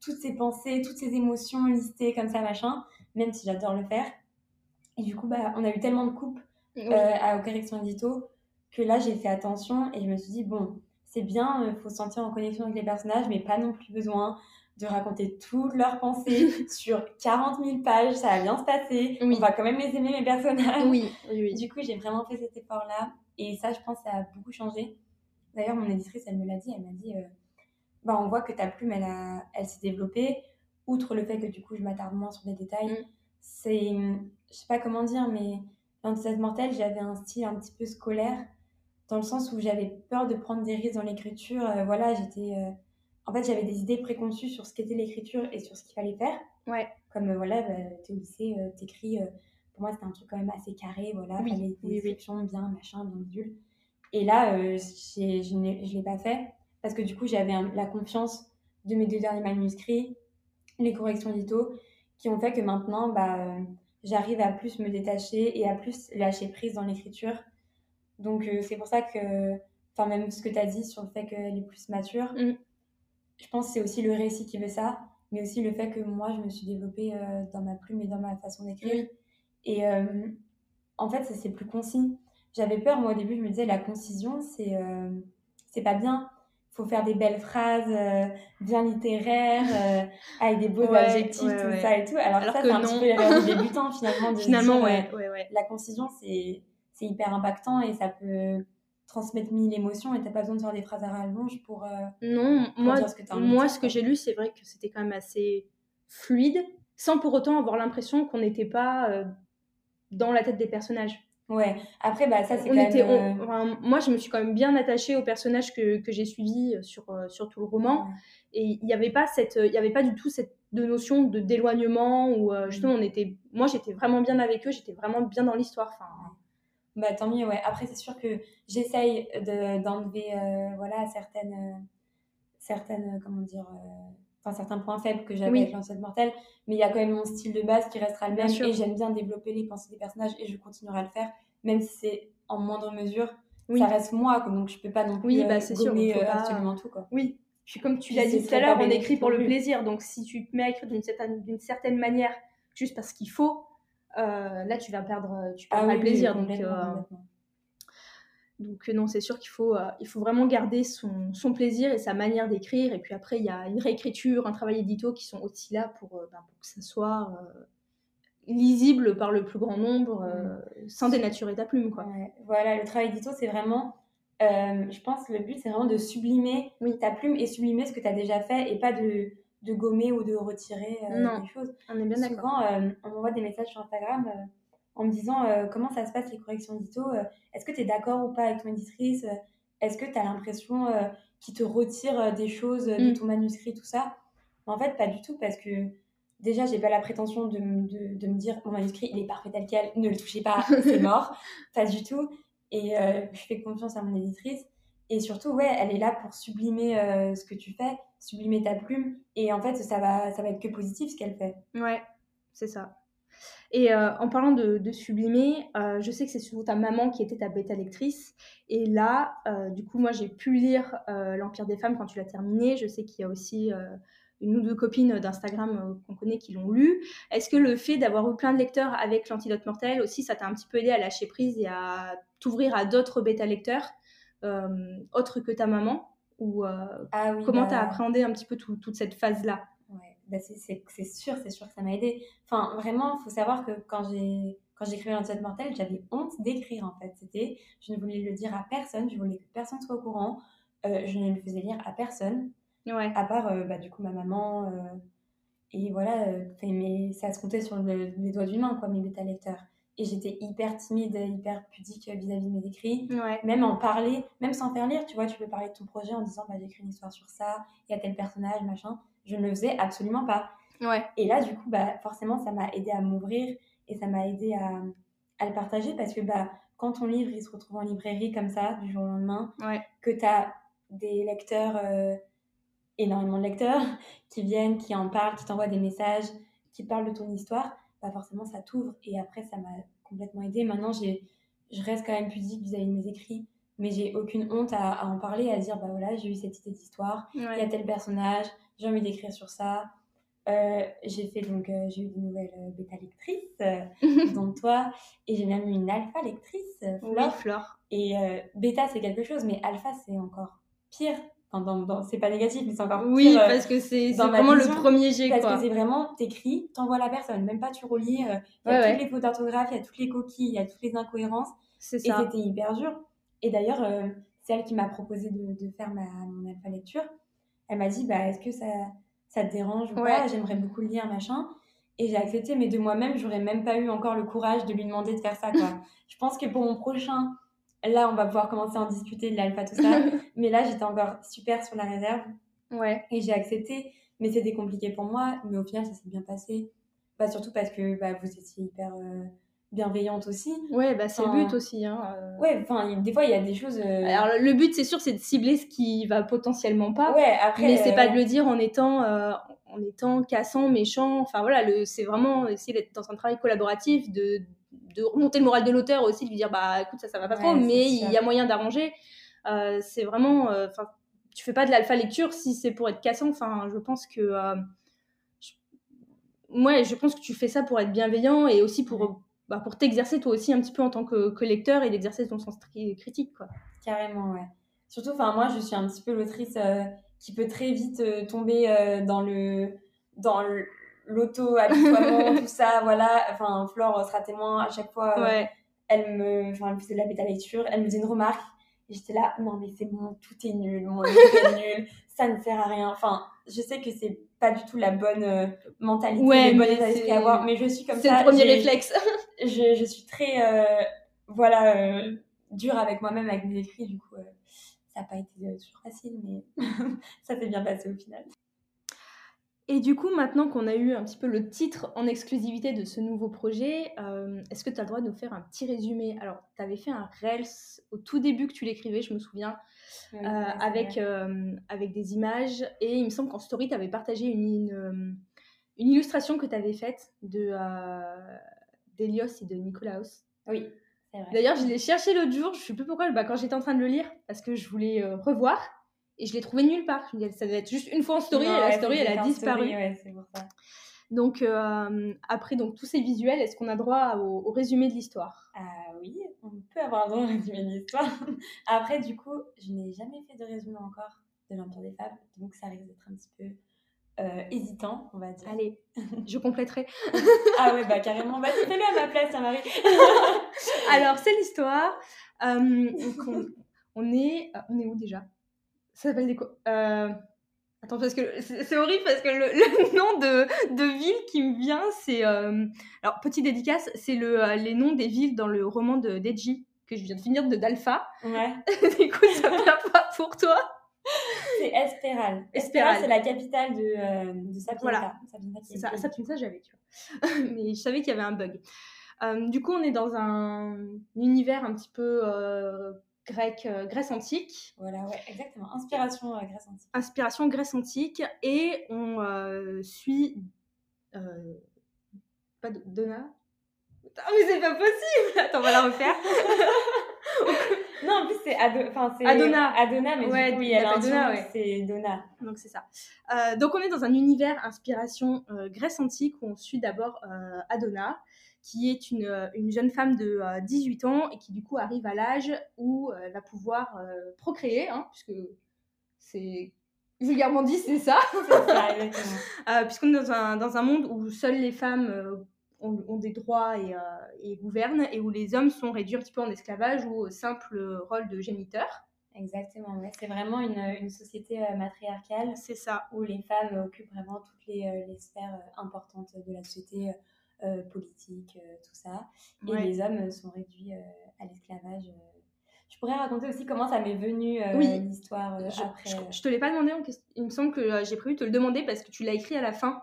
S2: toutes ces pensées, toutes ces émotions listées comme ça, machin, même si j'adore le faire. Et du coup, bah, on a eu tellement de coupes euh, à aux corrections édito que là, j'ai fait attention et je me suis dit, bon, c'est bien, il euh, faut se sentir en connexion avec les personnages, mais pas non plus besoin de raconter toutes leurs pensées sur 40 000 pages, ça va bien se passer, on va quand même les aimer, mes personnages.
S1: Oui, oui,
S2: Du coup, j'ai vraiment fait cet effort-là et ça, je pense, ça a beaucoup changé. D'ailleurs, mon éditrice, elle me l'a dit, elle m'a dit, euh, bah, on voit que ta plume, elle, elle s'est développée. Outre le fait que du coup, je m'attarde moins sur les détails, mm. C'est, je sais pas comment dire, mais cette mortelle, j'avais un style un petit peu scolaire, dans le sens où j'avais peur de prendre des risques dans l'écriture. Euh, voilà, j'étais. Euh, en fait, j'avais des idées préconçues sur ce qu'était l'écriture et sur ce qu'il fallait faire.
S1: Ouais.
S2: Comme euh, voilà, bah, t'es au lycée, t'écris. pour moi, c'était un truc quand même assez carré. Voilà,
S1: oui.
S2: fallait
S1: des
S2: descriptions bien, machin, bien bidule. Et là, je ne l'ai pas fait parce que du coup, j'avais la confiance de mes deux derniers manuscrits, les corrections d'édito, qui ont fait que maintenant, bah, euh, j'arrive à plus me détacher et à plus lâcher prise dans l'écriture. Donc, euh, c'est pour ça que, enfin, même ce que tu as dit sur le fait qu'elle est plus mature, mm. je pense que c'est aussi le récit qui veut ça, mais aussi le fait que moi, je me suis développée euh, dans ma plume et dans ma façon d'écrire. Et en fait, c'est plus concis. J'avais peur, moi, au début, je me disais, la concision, c'est c'est pas bien faut faire des belles phrases euh, bien littéraires, euh, avec des beaux adjectifs, tout ça et tout. Alors, ça, c'est un petit peu l'erreur finalement. De
S1: finalement,
S2: dire, euh, La concision, c'est hyper impactant et ça peut transmettre mille émotions et t'as pas besoin de faire des phrases à rallonge pour,
S1: non, moi, ce que moi, ce que j'ai lu, c'est vrai que c'était quand même assez fluide, sans pour autant avoir l'impression qu'on n'était pas dans la tête des personnages.
S2: Ouais, après, bah, ça, c'est quand même...
S1: Euh, moi, je me suis quand même bien attachée au personnage que, que j'ai suivi euh, sur, euh, sur tout le roman. Et il n'y avait, pas cette, y avait pas du tout cette de notion de d'éloignement ou mm. justement on était moi j'étais vraiment bien avec eux j'étais vraiment bien dans l'histoire enfin
S2: bah tant mieux ouais après c'est sûr que j'essaye d'enlever voilà certaines certaines comment dire enfin certains points faibles que j'avais avec l'ancienne mortelle mais il y a quand même mon style de base qui restera le même et j'aime bien développer les pensées des personnages et je continuerai à le faire même si c'est en moindre mesure ça reste moi donc je peux pas non plus
S1: oui, bah, euh,
S2: c'est
S1: sûr,
S2: euh, absolument tout quoi.
S1: Oui puis comme tu l'as dit tout à l'heure on écrit pour le plaisir donc si tu te mets à écrire d'une certaine, d'une certaine manière juste parce qu'il faut euh, là tu vas perdre tu perds ah le plaisir donc donc non, c'est sûr qu'il faut, euh, il faut vraiment garder son, son, plaisir et sa manière d'écrire. Et puis après, il y a une réécriture, un travail édito qui sont aussi là pour, euh, ben, pour que ça soit euh, lisible par le plus grand nombre, mm. sans dénaturer ta plume. Quoi.
S2: Voilà, le travail édito, c'est vraiment, je pense, le but, c'est vraiment de sublimer ta plume et sublimer ce que tu as déjà fait et pas de, de gommer ou de retirer
S1: non,
S2: des choses.
S1: On est bien d'accord.
S2: Souvent, on m'envoie des messages sur Instagram en me disant euh, comment ça se passe les corrections d'édito, euh, est-ce que tu es d'accord ou pas avec ton éditrice, euh, est-ce que tu as l'impression qu'il te retire des choses de mm. ton manuscrit, tout ça? En fait, pas du tout, parce que déjà, j'ai pas la prétention de, de, de, me dire mon manuscrit, il est parfait tel quel, ne le touchez pas, c'est mort. pas du tout. Et je fais confiance à mon éditrice. Et surtout, ouais, elle est là pour sublimer euh, ce que tu fais, sublimer ta plume. Et en fait, ça va, ça va être que positif ce qu'elle fait.
S1: Ouais, c'est ça. Et euh, en parlant de, sublimer, euh, je sais que c'est surtout ta maman qui était ta bêta lectrice. Et là, du coup, moi, j'ai pu lire L'Empire des femmes quand tu l'as terminé. Je sais qu'il y a aussi une ou deux copines d'Instagram qu'on connaît qui l'ont lu. Est-ce que le fait d'avoir eu plein de lecteurs avec l'antidote mortel aussi, ça t'a un petit peu aidé à lâcher prise et à t'ouvrir à d'autres bêta lecteurs euh, autre que ta maman? Ou euh, ah comment bah appréhendé un petit peu toute cette phase là
S2: ouais, bah c'est sûr c'est sûr que ça m'a aidé enfin vraiment il faut savoir que quand j'ai quand j'écrivais l'antidote mortel j'avais honte d'écrire en fait c'était je ne voulais le dire à personne je voulais que personne soit au courant euh, je ne le faisais lire à personne
S1: ouais.
S2: à part bah, du coup ma maman et voilà mais ça se comptait sur les doigts d'une main quoi mes bêta lecteurs et j'étais hyper timide, hyper pudique vis-à-vis de mes écrits. Même en parler, même sans faire lire, tu vois, tu peux parler de ton projet en disant bah, j'écris une histoire sur ça, il y a tel personnage, machin. Je ne le faisais absolument pas.
S1: Ouais.
S2: Et là, du coup, bah, forcément, ça m'a aidé à m'ouvrir et ça m'a aidé à, à, le partager parce que bah, quand ton livre il se retrouve en librairie comme ça, du jour au lendemain, que tu as des lecteurs, euh, énormément de lecteurs, qui viennent, qui en parlent, qui t'envoient des messages, qui parlent de ton histoire, bah forcément ça t'ouvre. Et après, ça m'a complètement aidé. Maintenant, j'ai, je reste quand même pudique vis-à-vis de mes écrits, mais j'ai aucune honte à, en parler, à dire bah voilà, j'ai eu cette idée d'histoire, il y a tel personnage, j'ai envie d'écrire sur ça. Euh, j'ai fait donc euh, j'ai eu des nouvelles euh, bêta lectrices dont toi et j'ai même eu une alpha lectrice
S1: Flore.
S2: et bêta c'est quelque chose mais alpha c'est encore pire c'est pas négatif, mais c'est encore
S1: Oui, euh, parce que c'est vraiment le premier jet.
S2: Parce que c'est vraiment, t'écris, t'envoies la personne, même pas tu relis. Euh, il y a toutes les fautes d'orthographe, il y a toutes les coquilles, il y a toutes les incohérences.
S1: C'est ça.
S2: Et c'était hyper dur. Et d'ailleurs, euh, c'est elle qui m'a proposé de, de, faire ma, mon alpha lecture. Elle m'a dit, bah, est-ce que ça, ça te dérange ou pas? J'aimerais beaucoup le lire, machin. Et j'ai accepté, mais de moi-même, j'aurais même pas eu encore le courage de lui demander de faire ça. Quoi. Je pense que pour mon prochain Là, on va pouvoir commencer à en discuter de l'alpha, tout ça. mais là, j'étais encore super sur la réserve.
S1: Ouais.
S2: Et j'ai accepté. Mais c'était compliqué pour moi. Mais au final, ça s'est bien passé. Bah, surtout parce que bah, vous étiez hyper euh, bienveillante aussi.
S1: Ouais, bah, c'est le but aussi. Hein,
S2: euh. Ouais, enfin, des fois, il y a des choses. Euh,
S1: Alors, le but, c'est sûr, c'est de cibler ce qui va potentiellement pas.
S2: Ouais, après.
S1: Mais c'est pas de le dire en étant, en étant cassant, méchant. Enfin, voilà, c'est vraiment essayer d'être dans un travail collaboratif, de de remonter le moral de l'auteur aussi, de lui dire bah écoute ça ça va pas trop, mais il y a moyen d'arranger. Euh, c'est vraiment, euh, enfin tu fais pas de l'alpha lecture si c'est pour être cassant. Enfin je pense que euh, je... je pense que tu fais ça pour être bienveillant et aussi pour bah, pour t'exercer toi aussi un petit peu en tant que, que lecteur et d'exercer ton sens critique quoi.
S2: Carrément ouais. Surtout moi je suis un petit peu l'autrice qui peut très vite tomber dans le dans le l'auto-habituellement, tout ça, voilà. Enfin, Flore sera témoin à chaque fois.
S1: Euh,
S2: elle me, enfin, elle faisait de la bêta lecture, elle me faisait une remarque. Et j'étais là, non, mais c'est bon, tout est nul, mon livre est nul, ça ne sert à rien. Enfin, je sais que c'est pas du tout la bonne euh, mentalité,
S1: ouais,
S2: le bon état d'esprit à avoir, mais je suis comme ça.
S1: C'est le premier réflexe.
S2: je, je, suis très, euh, voilà, dure avec moi-même, avec mes écrits, du coup, ça n'a pas été toujours facile, mais ça s'est bien passé au final.
S1: Et du coup, maintenant qu'on a eu un petit peu le titre en exclusivité de ce nouveau projet, euh, est-ce que tu as le droit de nous faire un petit résumé? Alors, tu avais fait un Reels au tout début que tu l'écrivais, je me souviens, euh, avec, euh, avec des images. Et il me semble qu'en story, tu avais partagé une, une, illustration que tu avais faite d'Elios et de Nicolaos.
S2: Oui.
S1: D'ailleurs, je l'ai cherché l'autre jour, je ne sais plus pourquoi, bah, quand j'étais en train de le lire, parce que je voulais revoir et je l'ai trouvé nulle part. Je me disais, ça devait être juste une fois en story et la story, elle a disparu. Donc, euh, après donc, tous ces visuels, est-ce qu'on a droit au, résumé de l'histoire?
S2: Ah Oui, on peut avoir droit au résumé de l'histoire. après, du coup, je n'ai jamais fait de résumé encore de l'Empire des Fables, donc ça risque d'être un petit peu euh, hésitant, on va dire.
S1: Allez, je compléterai.
S2: ah ouais, bah carrément. Vas-y, fais-le à ma place, Marie.
S1: Alors, c'est l'histoire. Euh, on, est, on est où déjà? Ça s'appelle des quoi euh, Attends, parce que c'est horrible parce que le, nom de, de, ville qui me vient, c'est. Euh, alors, petite dédicace, c'est le, euh, les noms des villes dans le roman de Deji que je viens de finir de d'Alpha.
S2: Ouais.
S1: Écoute, ça vient pas pour toi.
S2: C'est Espéral. Espéral, c'est la capitale de, de Sapienza.
S1: Voilà. Sapienza, j'avais, tu vois. Mais je savais qu'il y avait un bug. du coup, on est dans un univers un petit peu grec, Grèce antique.
S2: Voilà, ouais, exactement. Inspiration Grèce antique.
S1: Inspiration Grèce antique. Et on suit. pas de Donna Ah, mais c'est pas possible Attends, on va la refaire.
S2: non, en plus, c'est Ado...
S1: Adona.
S2: Adona, mais ouais, du coup, il y a Adona, ouais. c'est Donna.
S1: Donc, c'est ça. Euh, donc, on est dans un univers inspiration euh, Grèce antique où on suit d'abord euh, Adona, qui est une, une jeune femme de 18 ans et qui, du coup, arrive à l'âge où elle va pouvoir procréer, hein, puisque c'est vulgairement dit, c'est ça. ça Puisqu'on est dans un, dans un monde où seules les femmes ont, des droits et, euh, et, gouvernent, et où les hommes sont réduits un petit peu en esclavage ou au simple rôle de géniteur.
S2: Exactement, ouais. c'est vraiment une, une société euh, matriarcale.
S1: C'est ça.
S2: Où les femmes occupent vraiment toutes les, euh, les sphères importantes de la société, politique, tout ça. Et les hommes sont réduits à l'esclavage. Je pourrais raconter aussi comment ça m'est venu l'histoire après.
S1: Je, je, te l'ai pas demandé, il me semble que j'ai prévu de te le demander parce que tu l'as écrit à la fin.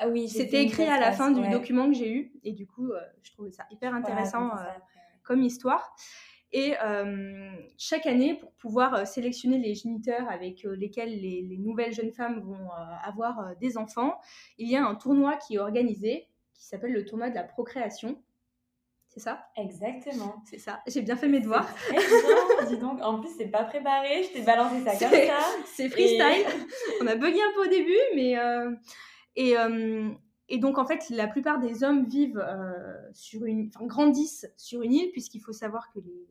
S2: Ah oui,
S1: c'était écrit à la fin du document que j'ai eu et du coup, euh, je trouvais ça hyper intéressant euh, comme histoire. Et euh, chaque année, pour pouvoir sélectionner les géniteurs avec lesquels les, nouvelles jeunes femmes vont avoir des enfants, il y a un tournoi qui est organisé qui s'appelle le tournoi de la procréation. C'est ça?
S2: Exactement.
S1: C'est ça. J'ai bien fait mes devoirs.
S2: dis donc. En plus, c'est pas préparé. Je t'ai balancé ça comme ça.
S1: C'est freestyle. On a bugué un peu au début, mais et, euh, et donc, en fait, la plupart des hommes vivent euh, sur une, enfin, grandissent sur une île, puisqu'il faut savoir que les,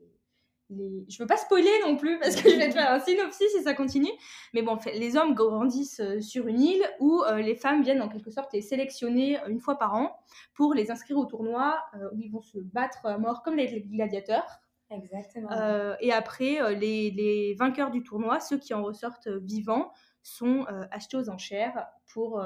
S1: les... Je veux pas spoiler non plus parce que je vais te faire un synopsis si ça continue. Mais bon, les hommes grandissent euh, sur une île où les femmes viennent en quelque sorte les sélectionner une fois par an pour les inscrire au tournoi où ils vont se battre à mort comme les gladiateurs.
S2: Exactement.
S1: et après, les, les, vainqueurs du tournoi, ceux qui en ressortent vivants, sont achetés aux enchères pour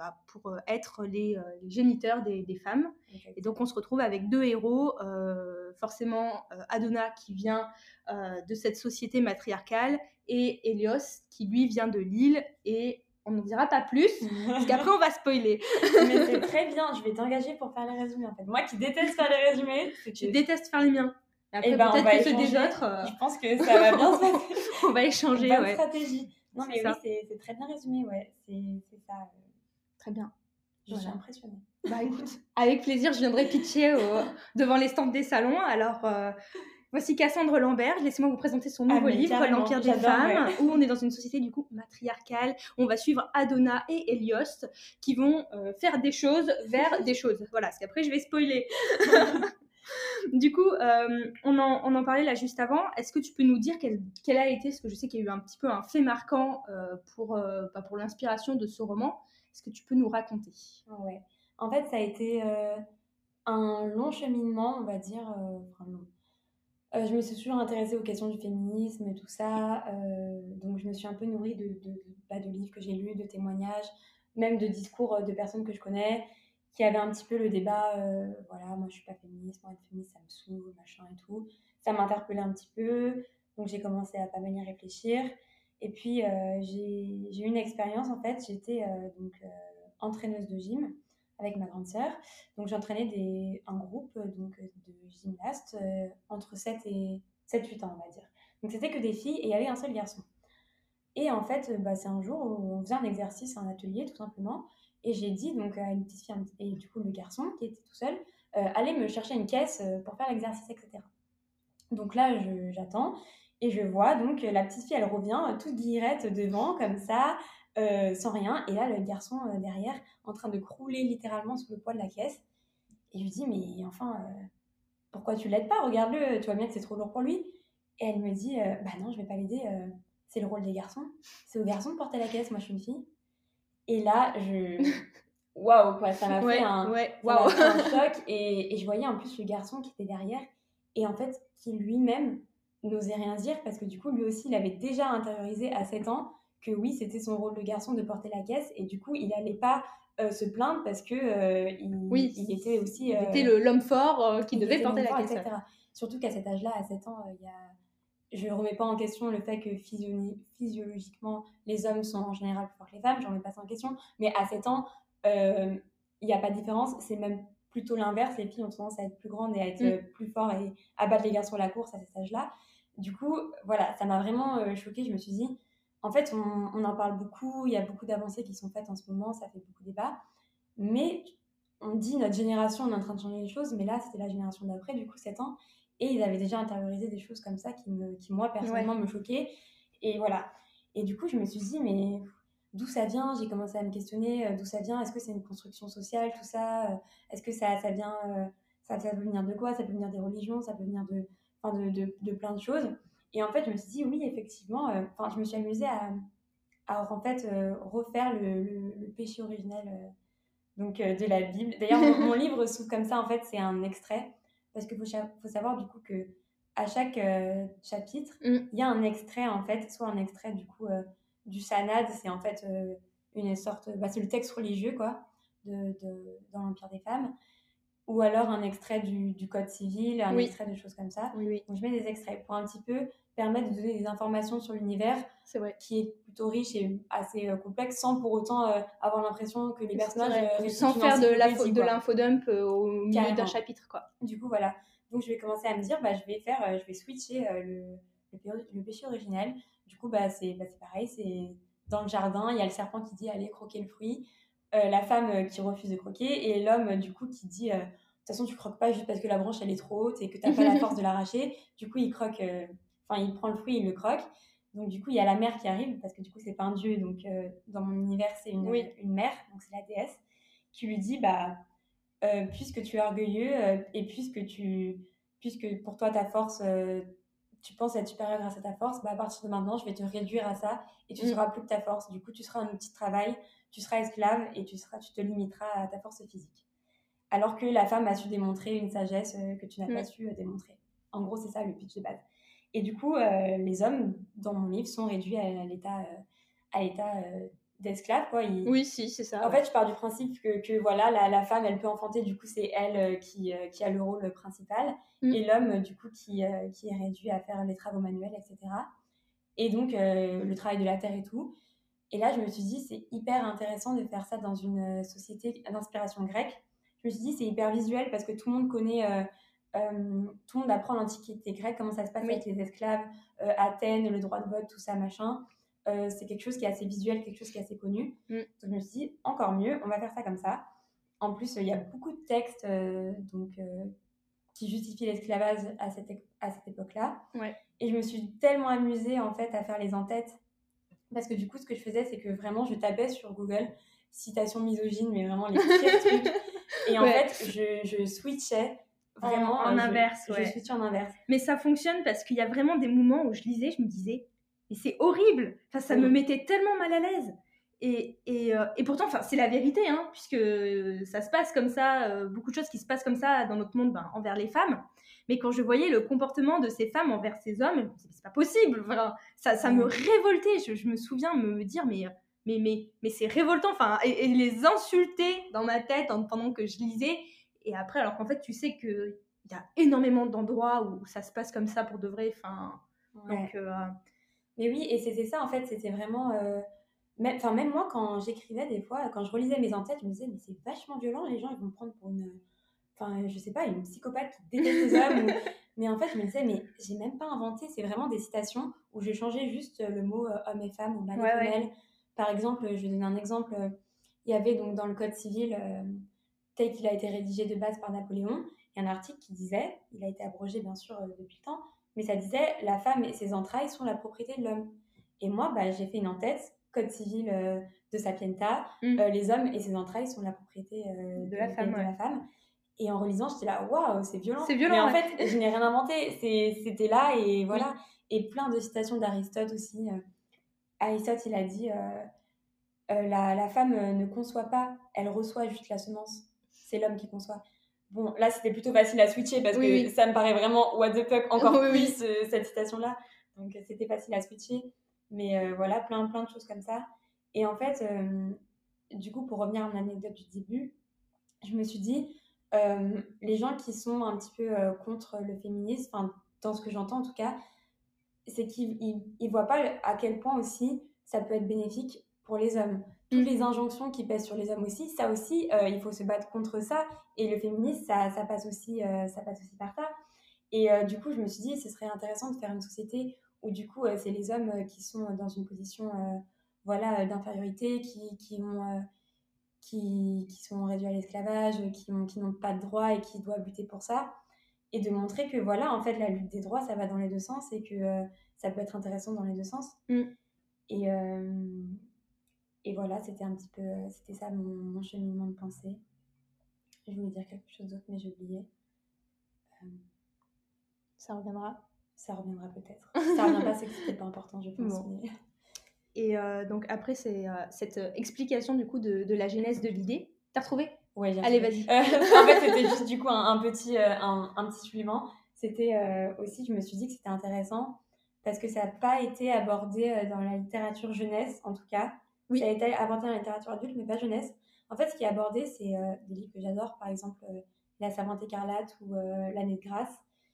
S1: bah, pour euh, être les, euh, les géniteurs des, des femmes. Et donc on se retrouve avec deux héros, euh, forcément Adona qui vient de cette société matriarcale et Hélios qui lui vient de l'île et on n'en dira pas plus, parce qu'après on va spoiler.
S2: Mais c'est très bien, je vais t'engager pour faire les résumés en fait. Moi qui déteste faire les résumés.
S1: Tu détestes faire les miens.
S2: Et après, eh ben, peut-être que ceux des autres. Je pense que ça va bien se passer.
S1: on va échanger,
S2: Bonne
S1: ouais.
S2: stratégie. Non mais oui, c'est très bien résumé, ouais. C'est ça.
S1: Très bien.
S2: Je suis impressionnée.
S1: Bah écoute, avec plaisir, je viendrai pitcher devant les stands des salons. Alors, euh, voici Cassandre Lambert. Laissez-moi vous présenter son nouveau ah, livre, L'Empire des femmes, où on est dans une société du coup matriarcale. On va suivre Adona et Helios qui vont euh, faire des choses vers des choses. Voilà, parce qu'après je vais spoiler. du coup, euh, on, en, on, en, parlait là juste avant. Est-ce que tu peux nous dire quel, quel, a été, parce que je sais qu'il y a eu un petit peu un fait marquant pour, bah, pour l'inspiration de ce roman, est-ce que tu peux nous raconter
S2: Ouais. En fait, ça a été euh, un long cheminement, on va dire. Euh, euh, je me suis toujours intéressée aux questions du féminisme et tout ça. donc, je me suis un peu nourrie de, de, bah, de livres que j'ai lus, de témoignages, même de discours de personnes que je connais qui avaient un petit peu le débat voilà, moi je suis pas féministe, moi être féministe ça me saoule, machin et tout. Ça m'interpellait un petit peu. Donc, j'ai commencé à pas mal y réfléchir. Et puis, euh, j'ai eu une expérience, en fait, j'étais euh, donc euh, entraîneuse de gym avec ma grande sœur. Donc, j'entraînais un groupe donc, de gymnastes entre 7 et 7-8 ans, on va dire. Donc, c'était que des filles et il y avait un seul garçon. Et en fait, bah, c'est un jour où on faisait un exercice, un atelier, tout simplement. Et j'ai dit donc à une petite fille, et du coup, le garçon qui était tout seul, allez me chercher une caisse pour faire l'exercice, etc. Donc là, j'attends. Et je vois donc la petite fille, elle revient euh, toute guillerette devant, comme ça, euh, sans rien. Et là, le garçon euh, derrière, en train de crouler littéralement sous le poids de la caisse. Et je lui dis, mais enfin, pourquoi tu l'aides pas? Regarde-le, tu vois bien que c'est trop lourd pour lui. Et elle me dit, bah non, je vais pas l'aider, c'est le rôle des garçons. C'est aux garçons de porter la caisse, moi je suis une fille. Et là, je. Waouh, quoi, ça m'a fait, un... un choc. Et, et je voyais en plus le garçon qui était derrière. Et en fait, qui lui-même n'osait rien dire parce que du coup, lui aussi, il avait déjà intériorisé à 7 ans que oui, c'était son rôle de garçon de porter la caisse et du coup, il n'allait pas euh, se plaindre parce que euh, il, oui, il était aussi.
S1: il était euh, l'homme fort qui devait porter la caisse. Etc.
S2: Surtout qu'à cet âge-là, à 7 ans, il y a je ne remets pas en question le fait que physiologiquement, les hommes sont en général plus forts que les femmes, je ne remets pas ça en question, mais à 7 ans, il n'y a pas de différence, c'est même plutôt l'inverse, les filles ont tendance à être plus grandes et à être mm. plus fortes et à battre les garçons à la course à cet âge-là. Du coup, voilà, ça m'a vraiment choqué choquée. Je me suis dit, en fait, on, on en parle beaucoup, il y a beaucoup d'avancées qui sont faites en ce moment, ça fait beaucoup de débat. Mais on dit notre génération, on est en train de changer les choses, mais là, c'était la génération d'après, du coup, 7 ans. Et ils avaient déjà intériorisé des choses comme ça qui, me, qui moi, personnellement, me choquaient. Et voilà. Et du coup, je me suis dit, mais d'où ça vient? J'ai commencé à me questionner euh, d'où ça vient? Est-ce que c'est une construction sociale, tout ça? Euh, Est-ce que ça, ça vient. Euh, ça, ça, peut venir de quoi? Ça peut venir des religions, ça peut venir de, de, de, de, plein de choses. Et en fait, je me suis dit, oui, effectivement, enfin, je me suis amusée à, à en fait, refaire le, le, péché originel donc, de la Bible. D'ailleurs, mon, livre s'ouvre comme ça, en fait, c'est un extrait. Parce qu'il faut, faut, savoir, du coup, que à chaque chapitre, mm. il y a un extrait, en fait, soit un extrait, du coup, du Sanad, c'est en fait euh, une sorte, bah, c'est le texte religieux quoi, de, de dans l'Empire des femmes, ou alors un extrait du, du Code civil, un extrait de choses comme ça.
S1: Oui,
S2: Donc je mets des extraits pour un petit peu permettre de donner des informations sur l'univers qui est plutôt riche et assez euh, complexe sans pour autant euh, avoir l'impression que les personnages
S1: sans faire de l'infodump au milieu d'un chapitre quoi.
S2: Du coup voilà. Donc je vais commencer à me dire bah je vais faire je vais switcher le, le, le péché original du coup, bah, c'est bah, pareil, c'est dans le jardin, il y a le serpent qui dit allez croquer le fruit, euh, la femme euh, qui refuse de croquer et l'homme euh, du coup qui dit de toute façon tu croques pas juste parce que la branche elle est trop haute et que tu n'as pas la force de l'arracher. Du coup, il croque, enfin il prend le fruit, il le croque. Donc du coup, il y a la mère qui arrive parce que du coup c'est pas un dieu, donc dans mon univers c'est une, une mère, donc c'est la déesse qui lui dit bah puisque tu es orgueilleux et puisque tu puisque pour toi ta force tu penses être supérieur grâce à ta force, bah à partir de maintenant, je vais te réduire à ça et tu ne mm. seras plus que ta force. Du coup, tu seras un outil de travail, tu seras esclave et tu, seras, tu te limiteras à ta force physique. Alors que la femme a su démontrer une sagesse euh, que tu n'as pas mm. su euh, démontrer. En gros, c'est ça le pitch de base. Et du coup, euh, les hommes, dans mon livre, sont réduits à l'état à l'état d'esclave quoi.
S1: Oui si c'est ça
S2: en fait je pars du principe que, que voilà la, la, femme elle peut enfanter du coup c'est elle euh, qui, euh, qui a le rôle principal. Mm. et l'homme du coup qui, euh, qui est réduit à faire les travaux manuels etc et donc le travail de la terre et tout. Et là je me suis dit c'est hyper intéressant de faire ça dans une société d'inspiration grecque. Je me suis dit c'est hyper visuel parce que tout le monde connaît tout le monde apprend l'antiquité grecque comment ça se passe avec les esclaves Athènes le droit de vote tout ça machin euh, c'est quelque chose qui est assez visuel, quelque chose qui est assez connu. Mm. Donc je me suis dit, encore mieux, on va faire ça comme ça. En plus, il y a beaucoup de textes euh, donc, euh, qui justifient l'esclavage à cette, à cette époque-là. Et je me suis tellement amusée en fait à faire les en-têtes. Parce que du coup, ce que je faisais, c'est que vraiment, je tapais sur Google citation misogyne, mais vraiment les pires trucs. Et en fait, je, je switchais vraiment
S1: en, inverse.
S2: Je, je switchais en inverse.
S1: Mais ça fonctionne parce qu'il y a vraiment des moments où je lisais, je me disais, et c'est horrible. Enfin, ça me mettait tellement mal à l'aise. Et, et, euh, et pourtant, enfin, c'est la vérité, hein, puisque ça se passe comme ça, euh, beaucoup de choses qui se passent comme ça dans notre monde ben, envers les femmes. Mais quand je voyais le comportement de ces femmes envers ces hommes, c'est pas possible. Enfin, ça, ça me révoltait. Je, je, me souviens me dire, mais, mais, mais, mais c'est révoltant. Enfin, et, les insulter dans ma tête pendant que je lisais. Et après, alors qu'en fait, tu sais qu'il y a énormément d'endroits où ça se passe comme ça pour de vrai. Enfin, donc, euh,
S2: mais oui, et c'était ça en fait, c'était vraiment. Euh, même, enfin, même moi, quand j'écrivais des fois, quand je relisais mes en-têtes, je me disais, mais c'est vachement violent, les gens ils vont me prendre pour une. Enfin, je sais pas, une psychopathe qui déteste les hommes. Mais en fait, je me disais, mais j'ai même pas inventé, c'est vraiment des citations où j'ai changé juste le mot euh, homme et femme ou mâle et femelle. Par exemple, je vais donner un exemple. Il y avait donc dans le Code civil, euh, tel qu'il a été rédigé de base par Napoléon, il y a un article qui disait, il a été abrogé bien sûr depuis le temps, mais ça disait la femme et ses entrailles sont la propriété de l'homme. Et moi, bah, j'ai fait une en-tête, code civil euh, de Sapienta, mm. euh, les hommes et ses entrailles sont la propriété euh, de, la femme, de la femme. Et en relisant, j'étais là, waouh, c'est violent.
S1: C'est violent.
S2: Mais en fait, je n'ai rien inventé. C'était là et voilà. Et plein de citations d'Aristote aussi. Aristote, il a dit la, la, femme ne conçoit pas, elle reçoit juste la semence. C'est l'homme qui conçoit. Bon, là, c'était plutôt facile à switcher parce que ça me paraît vraiment what the fuck, encore plus cette citation-là. Donc, c'était facile à switcher. Mais euh, voilà, plein, plein de choses comme ça. Et en fait, euh, du coup, pour revenir à mon anecdote du début, je me suis dit, euh, les gens qui sont un petit peu contre le féminisme, dans ce que j'entends en tout cas, c'est qu'ils ne voient pas à quel point aussi ça peut être bénéfique pour les hommes toutes les injonctions qui pèsent sur les hommes aussi, ça aussi, euh, il faut se battre contre ça. Et le féminisme, ça, ça passe, aussi, euh, ça passe aussi par ça. Et du coup, je me suis dit, ce serait intéressant de faire une société où du coup, c'est les hommes qui sont dans une position voilà, d'infériorité, qui, qui, ont, qui, qui, sont réduits à l'esclavage, qui n'ont qui pas de droits et qui doivent lutter pour ça. Et de montrer que voilà, en fait, la lutte des droits, ça va dans les deux sens et que ça peut être intéressant dans les deux sens. Mm. Et, et voilà, c'était un petit peu, c'était ça mon, mon, cheminement de pensée. Je voulais dire quelque chose d'autre, mais j'ai oublié.
S1: Ça reviendra?
S2: Ça reviendra peut-être. ça revient pas, c'est que c'était pas important, je pense.
S1: Et euh, donc après, c'est euh, cette euh, explication du coup de, de la genèse de l'idée. T'as retrouvé?
S2: Oui, j'ai
S1: Allez, vas-y.
S2: en fait, c'était juste du coup un, petit, un, un, petit suivant. C'était aussi, je me suis dit que c'était intéressant parce que ça n'a pas été abordé dans la littérature jeunesse, en tout cas. Oui. A été dans la littérature adulte, mais pas jeunesse. En fait, ce qui est abordé, c'est des livres que j'adore, par exemple La Savante écarlate ou L'année de grâce,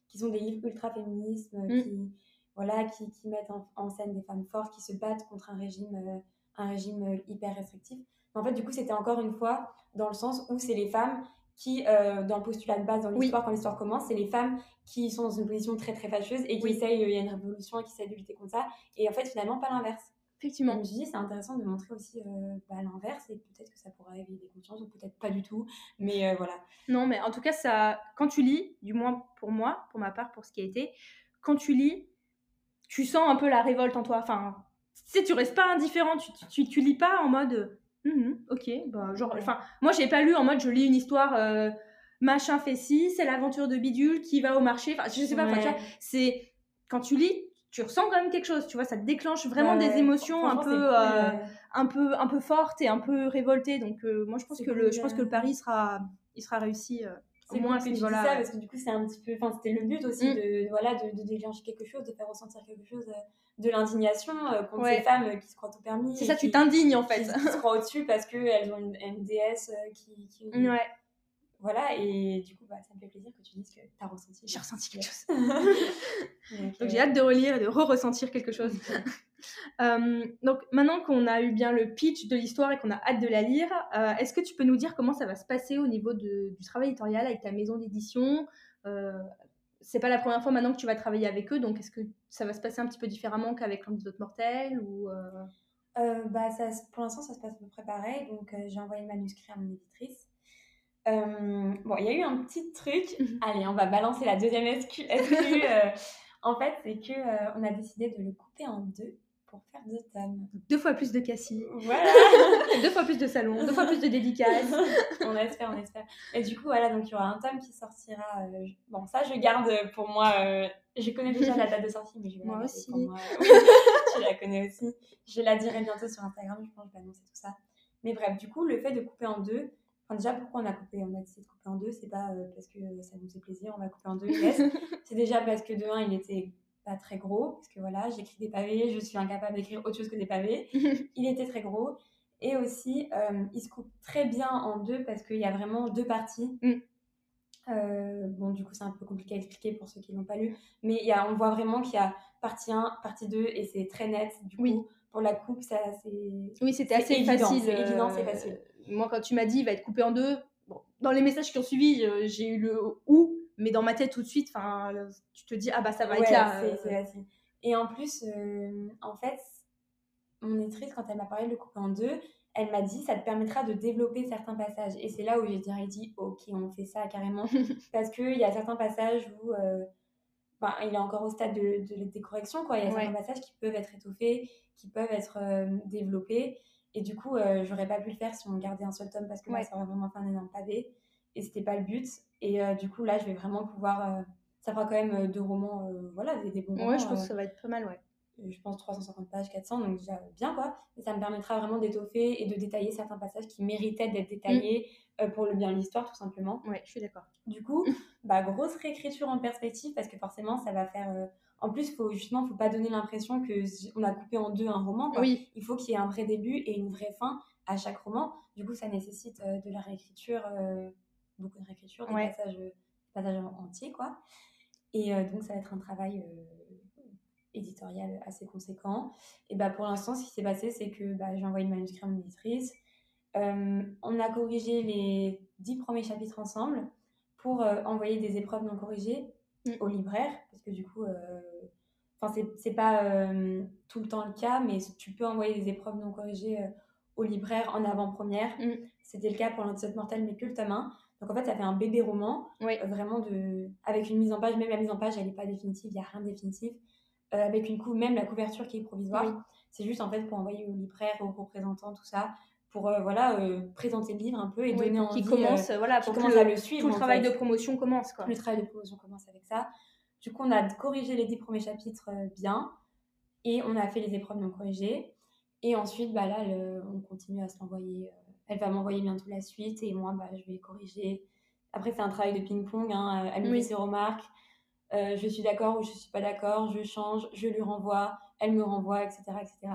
S2: qui sont des livres ultra féministes, mm. qui voilà, qui, qui mettent en, scène des femmes fortes qui se battent contre un régime, euh, un régime euh, hyper restrictif. en fait, du coup, c'était encore une fois dans le sens où c'est les femmes qui, euh, dans le postulat de base, dans l'histoire, quand l'histoire commence, c'est les femmes qui sont dans une position très très fâcheuse et qui essayent, il y a une révolution et qui essayent de lutter contre ça. Et en fait, finalement, pas l'inverse.
S1: Effectivement.
S2: je me dis, c'est intéressant de montrer aussi bah, l'inverse et peut-être que ça pourra éveiller des consciences ou peut-être pas du tout. Mais voilà.
S1: Non, mais en tout cas, ça, quand tu lis, du moins pour moi, pour ma part, pour ce qui a été, quand tu lis, tu sens un peu la révolte en toi. Enfin, tu sais, tu restes pas indifférent, tu, tu, tu, lis pas en mode mm-hmm, ok, bah, genre, enfin, moi j'ai pas lu en mode je lis une histoire euh, machin fait ci, c'est l'aventure de Bidule qui va au marché. Enfin, je sais pas, c'est quand tu lis, tu ressens quand même quelque chose, tu vois, ça te déclenche vraiment des émotions un peu, euh, un peu, un peu fortes et un peu révoltées. Donc, euh, moi je pense que le, je pense que le pari sera, il sera réussi.
S2: C'est moins que tu ça parce que du coup c'est un petit peu enfin c'était le but aussi mm. de voilà de, de, déclencher quelque chose de faire ressentir quelque chose euh, de l'indignation euh, contre ces femmes qui se croient tout permis
S1: c'est ça tu t'indignes en fait
S2: qui, se croient au-dessus parce qu'elles ont une, déesse euh, qui, qui,
S1: ouais
S2: voilà et du coup bah, ça me fait plaisir que tu dises que tu as ressenti
S1: j'ai ressenti quelque chose. donc, j'ai hâte de relire et de re-ressentir quelque chose. Euh, donc maintenant qu'on a eu bien le pitch de l'histoire et qu'on a hâte de la lire, euh, est-ce que tu peux nous dire comment ça va se passer au niveau du travail éditorial avec ta maison d'édition? Euh, C'est pas la première fois maintenant que tu vas travailler avec eux, donc est-ce que ça va se passer un petit peu différemment qu'avec l'antidote mortel ou
S2: bah, ça, Pour l'instant, ça se passe à peu près pareil. Donc j'ai envoyé le manuscrit à mon éditrice. Bon, il y a eu un petit truc. Allez, on va balancer la deuxième SQ. en fait, c'est que on a décidé de le couper en deux faire deux tomes.
S1: Deux fois plus de cassis.
S2: Voilà.
S1: deux fois plus de salons, deux fois plus de dédicaces.
S2: on espère, on espère. Et du coup, voilà, donc il y aura un tome qui sortira. Euh, bon, ça, je garde pour moi. Euh, je connais déjà la date de sortie, mais je vais
S1: moi
S2: la
S1: aussi.
S2: Pour moi. je la connais aussi. Je la dirai bientôt sur Instagram, je pense, je vais annoncer tout ça. Mais bref, du coup, le fait de couper en deux, Enfin, déjà, pourquoi on a coupé On a décidé de couper en deux, c'est pas euh, parce que ça nous fait plaisir, on va couper en deux, c'est déjà parce que de un, il était pas très gros, parce que voilà, j'écris des pavés, je suis incapable d'écrire autre chose que des pavés. il était très gros. Et aussi, euh, il se coupe très bien en deux parce qu'il y a vraiment deux parties. Mm. Euh, bon, du coup, c'est un peu compliqué à expliquer pour ceux qui l'ont pas lu, mais y a, on voit vraiment qu'il y a partie 1, partie 2, et c'est très net. Du coup, pour la coupe, ça, c'est.
S1: Oui, c'était assez évident, facile.
S2: C'est évident, c'est facile.
S1: Moi, quand tu m'as dit, il va être coupé en deux, bon, dans les messages qui ont suivi, j'ai eu le ou, mais dans ma tête tout de suite, tu te dis ah bah ça va être là.
S2: C'est euh. Et en plus, euh, en fait, mon éditrice quand elle m'a parlé de le couper en deux, elle m'a dit ça te permettra de développer certains passages. Et c'est là où j'ai dit ok on fait ça carrément parce qu'il y a certains passages où euh, ben, il est encore au stade de, de des corrections quoi. Il y a certains passages qui peuvent être étoffés, qui peuvent être développés. Et du coup, j'aurais pas pu le faire si on gardait un seul tome parce que ça aurait vraiment fait un énorme pavé et c'était pas le but. Et euh, du coup, là, je vais vraiment pouvoir. Euh, ça fera quand même euh, deux romans, voilà, des, des bons
S1: ouais,
S2: romans.
S1: Ouais, je pense que ça va être pas mal, ouais.
S2: Je pense 350 pages, 400, donc déjà bien quoi. Et ça me permettra vraiment d'étoffer et de détailler certains passages qui méritaient d'être détaillés mm. pour le bien de l'histoire, tout simplement.
S1: Ouais, je suis d'accord.
S2: Du coup, bah, grosse réécriture en perspective parce que forcément, ça va faire. En plus, faut, justement, faut pas donner l'impression qu'on a coupé en deux un roman. Quoi.
S1: Oui.
S2: Il faut qu'il y ait un vrai début et une vraie fin à chaque roman. Du coup, ça nécessite de la réécriture beaucoup de réécriture, des, passages, passages, entiers, quoi. Et euh, donc, ça va être un travail euh, éditorial assez conséquent. Et bah, pour l'instant, ce qui s'est passé, c'est que bah, j'ai envoyé une manuscrit à mon éditrice. Euh, on a corrigé les dix premiers chapitres ensemble pour envoyer des épreuves non corrigées mm. au libraire, parce que du coup, enfin, c'est pas tout le temps le cas, mais tu peux envoyer des épreuves non corrigées au libraire en avant-première. Mm. C'était le cas pour l'antidote mortel, mais que le tome 1. Donc en fait, ça fait un bébé roman, vraiment de, avec une mise en page. Même la mise en page, elle n'est pas définitive, il n'y a rien de définitif. avec une cou même la couverture qui est provisoire. C'est juste en fait pour envoyer au libraire, aux représentants, tout ça, pour euh, voilà euh, présenter le livre un peu et donner envie.
S1: Qui commence, euh, voilà, pour que le, à le suivre. Tout le travail de promotion commence quoi.
S2: Le travail de promotion commence avec ça. Du coup, on a corrigé les dix premiers chapitres bien et on a fait les épreuves non corrigées. Et ensuite, bah là, on continue à se l'envoyer. elle va m'envoyer bientôt la suite et moi, bah, je vais corriger. Après, c'est un travail de ping-pong. Hein, elle me fait ses remarques. je suis d'accord ou je suis pas d'accord. Je change, je lui renvoie elle me renvoie, etc. etc.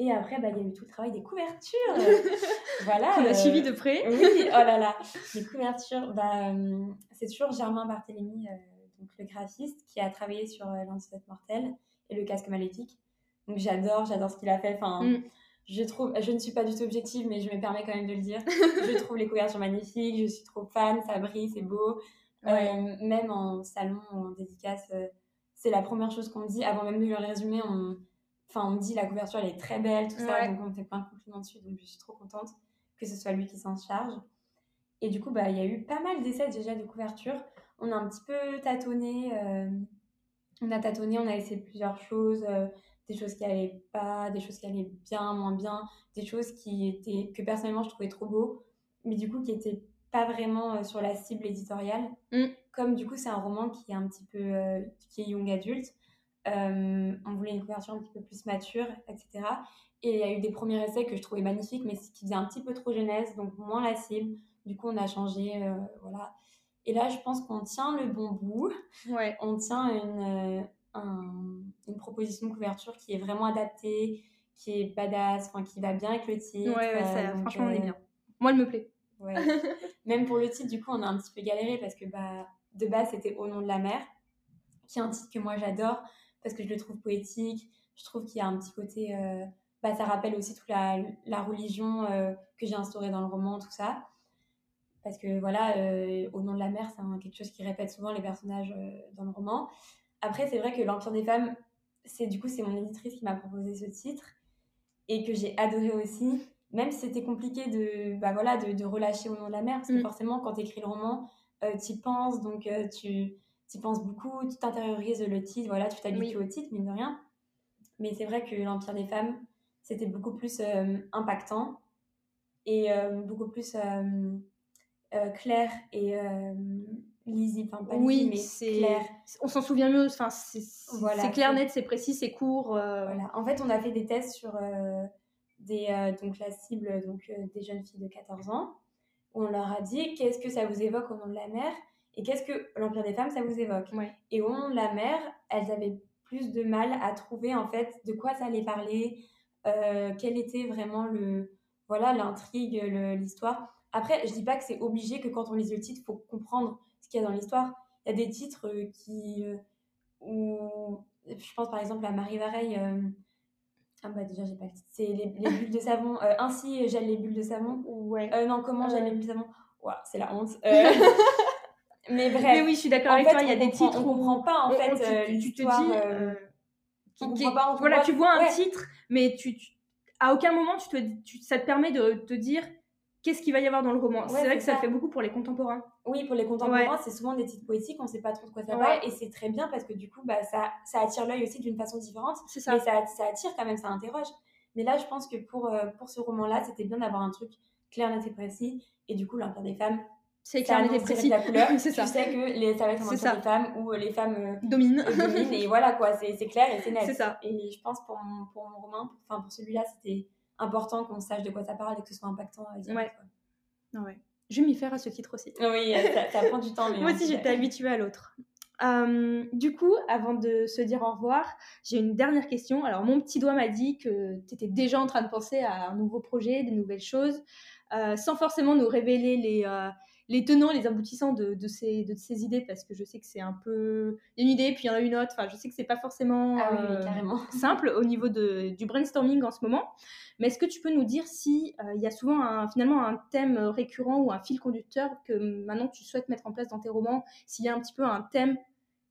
S2: Et après, bah, il y a eu tout le travail des couvertures.
S1: voilà. Qu'on a suivi de près.
S2: oui, oh là là. Les couvertures, bah, euh, c'est toujours Germain Barthélémy, euh, donc le graphiste, qui a travaillé sur euh, mortel et le casque maléfique. Donc j'adore, j'adore ce qu'il a fait. Enfin, mm. je trouve, je ne suis pas du tout objective, mais je me permets quand même de le dire. je trouve les couvertures magnifiques, je suis trop fan, ça brille, c'est beau. Euh, même en salon, en dédicace c'est la première chose qu'on me dit avant même de le résumer. On, enfin, on me dit la couverture elle est très belle, tout ça, donc on me fait plein de compliments dessus, donc je suis trop contente que ce soit lui qui s'en charge. Et du coup, bah, il y a eu pas mal d'essais déjà de couverture. On a un petit peu tâtonné, euh, on a tâtonné, on a essayé plusieurs choses, euh, des choses qui allaient pas, des choses qui allaient bien, moins bien, des choses qui étaient que personnellement je trouvais trop beau, mais du coup qui étaient pas vraiment euh, sur la cible éditoriale. Mm. Comme du coup, c'est un roman qui est un petit peu qui est young adulte, euh, on voulait une couverture un petit peu plus mature, etc. Et il y a eu des premiers essais que je trouvais magnifiques, mais qui faisaient un petit peu trop jeunesse, donc moins la cible. Du coup, on a changé, voilà. Et là, je pense qu'on tient le bon bout.
S1: Ouais.
S2: On tient une, une proposition de couverture qui est vraiment adaptée, qui est badass, enfin, qui va bien avec le titre.
S1: Ouais, franchement, on est bien. Moi, elle me plaît.
S2: Ouais. Même pour le titre, du coup, on a un petit peu galéré parce que bah, de base, c'était Au nom de la mer, qui est un titre que moi j'adore parce que je le trouve poétique. Je trouve qu'il y a un petit côté. Euh, bah, ça rappelle aussi toute la, la religion euh, que j'ai instaurée dans le roman, tout ça. Parce que voilà, euh, Au nom de la mer, c'est quelque chose qui répète souvent les personnages dans le roman. Après, c'est vrai que L'Empire des femmes, c'est du coup, c'est mon éditrice qui m'a proposé ce titre et que j'ai adoré aussi même si c'était compliqué de, bah voilà, de, de, relâcher au nom de la mer, parce que mm. forcément, quand tu écris le roman, tu y penses, donc euh, tu penses beaucoup, tu t'intériorises le titre, voilà, tu t'habitues au titre, mine de rien. Mais c'est vrai que l'Empire des femmes, c'était beaucoup plus euh, impactant et beaucoup plus clair et lisible. Enfin, pas oui, mais c'est clair.
S1: On s'en souvient mieux, enfin, c'est voilà, clair, net, c'est précis, c'est court.
S2: Voilà. En fait, on a fait des tests sur des, euh, donc la cible donc, euh, des jeunes filles de 14 ans, on leur a dit qu'est-ce que ça vous évoque au nom de la mer et qu'est-ce que l'Empire des femmes ça vous évoque? Et au de la mer, elles avaient plus de mal à trouver en fait de quoi ça allait parler, euh, quel était vraiment le voilà l'intrigue, l'histoire. Après, je dis pas que c'est obligé que quand on lit le titre, faut comprendre ce qu'il y a dans l'histoire. Il y a des titres qui où je pense par exemple à Marie Vareille ah bah déjà j'ai pas le titre. C'est les, les, bulles de savon. Euh, ainsi j'aime les bulles de savon.
S1: Ouais.
S2: Euh, non comment j'aime les bulles de savon? C'est la honte. Euh, mais bref.
S1: Mais oui je suis d'accord avec toi. Il y a des titres
S2: on comprend pas en fait. tu, tu, te dis.
S1: Qui, qui, pas, voilà tu vois un titre mais tu, à aucun moment tu te tu, ça te permet de te dire qu'est-ce qu'il va y avoir dans le roman. c'est vrai que ça. fait beaucoup pour les contemporains.
S2: Oui, pour les contemporains, c'est souvent des titres poétiques, on ne sait pas trop de quoi ça va. Et c'est très bien parce que du coup, bah, ça, ça attire l'œil aussi d'une façon différente. C'est ça. Mais ça, ça, attire quand même, ça interroge. Mais là, je pense que pour, euh, pour ce roman-là, c'était bien d'avoir un truc clair, net et précis. Et du coup, l'Empire des femmes.
S1: C'est clair, et précis.
S2: La couleur, c'est ça. Tu sais que les, ça va être un empire des femmes où les femmes euh,
S1: dominent.
S2: dominent. et voilà, quoi, c'est clair et c'est net. C'est ça. Et je pense pour mon, pour mon roman, enfin pour celui-là, c'était important qu'on sache de quoi ça parle et que ce soit impactant à dire. Ouais.
S1: Ouais. Je vais m'y faire à ce titre aussi.
S2: Oui, ça, prend du temps.
S1: Moi aussi, j'étais habituée à l'autre. Euh, du coup, avant de se dire au revoir, j'ai une dernière question. Alors, mon petit doigt m'a dit que tu étais déjà en train de penser à un nouveau projet, des nouvelles choses, euh, sans forcément nous révéler les, euh, les tenants, les aboutissants de, de, ces, de ces idées, parce que je sais que c'est un peu. une idée, puis il y en a une autre. Enfin, je sais que c'est pas forcément
S2: ah
S1: simple au niveau de, du brainstorming en ce moment. Mais est-ce que tu peux nous dire si euh, il y a souvent un, finalement un thème récurrent ou un fil conducteur que maintenant tu souhaites mettre en place dans tes romans? S'il y a un petit peu un thème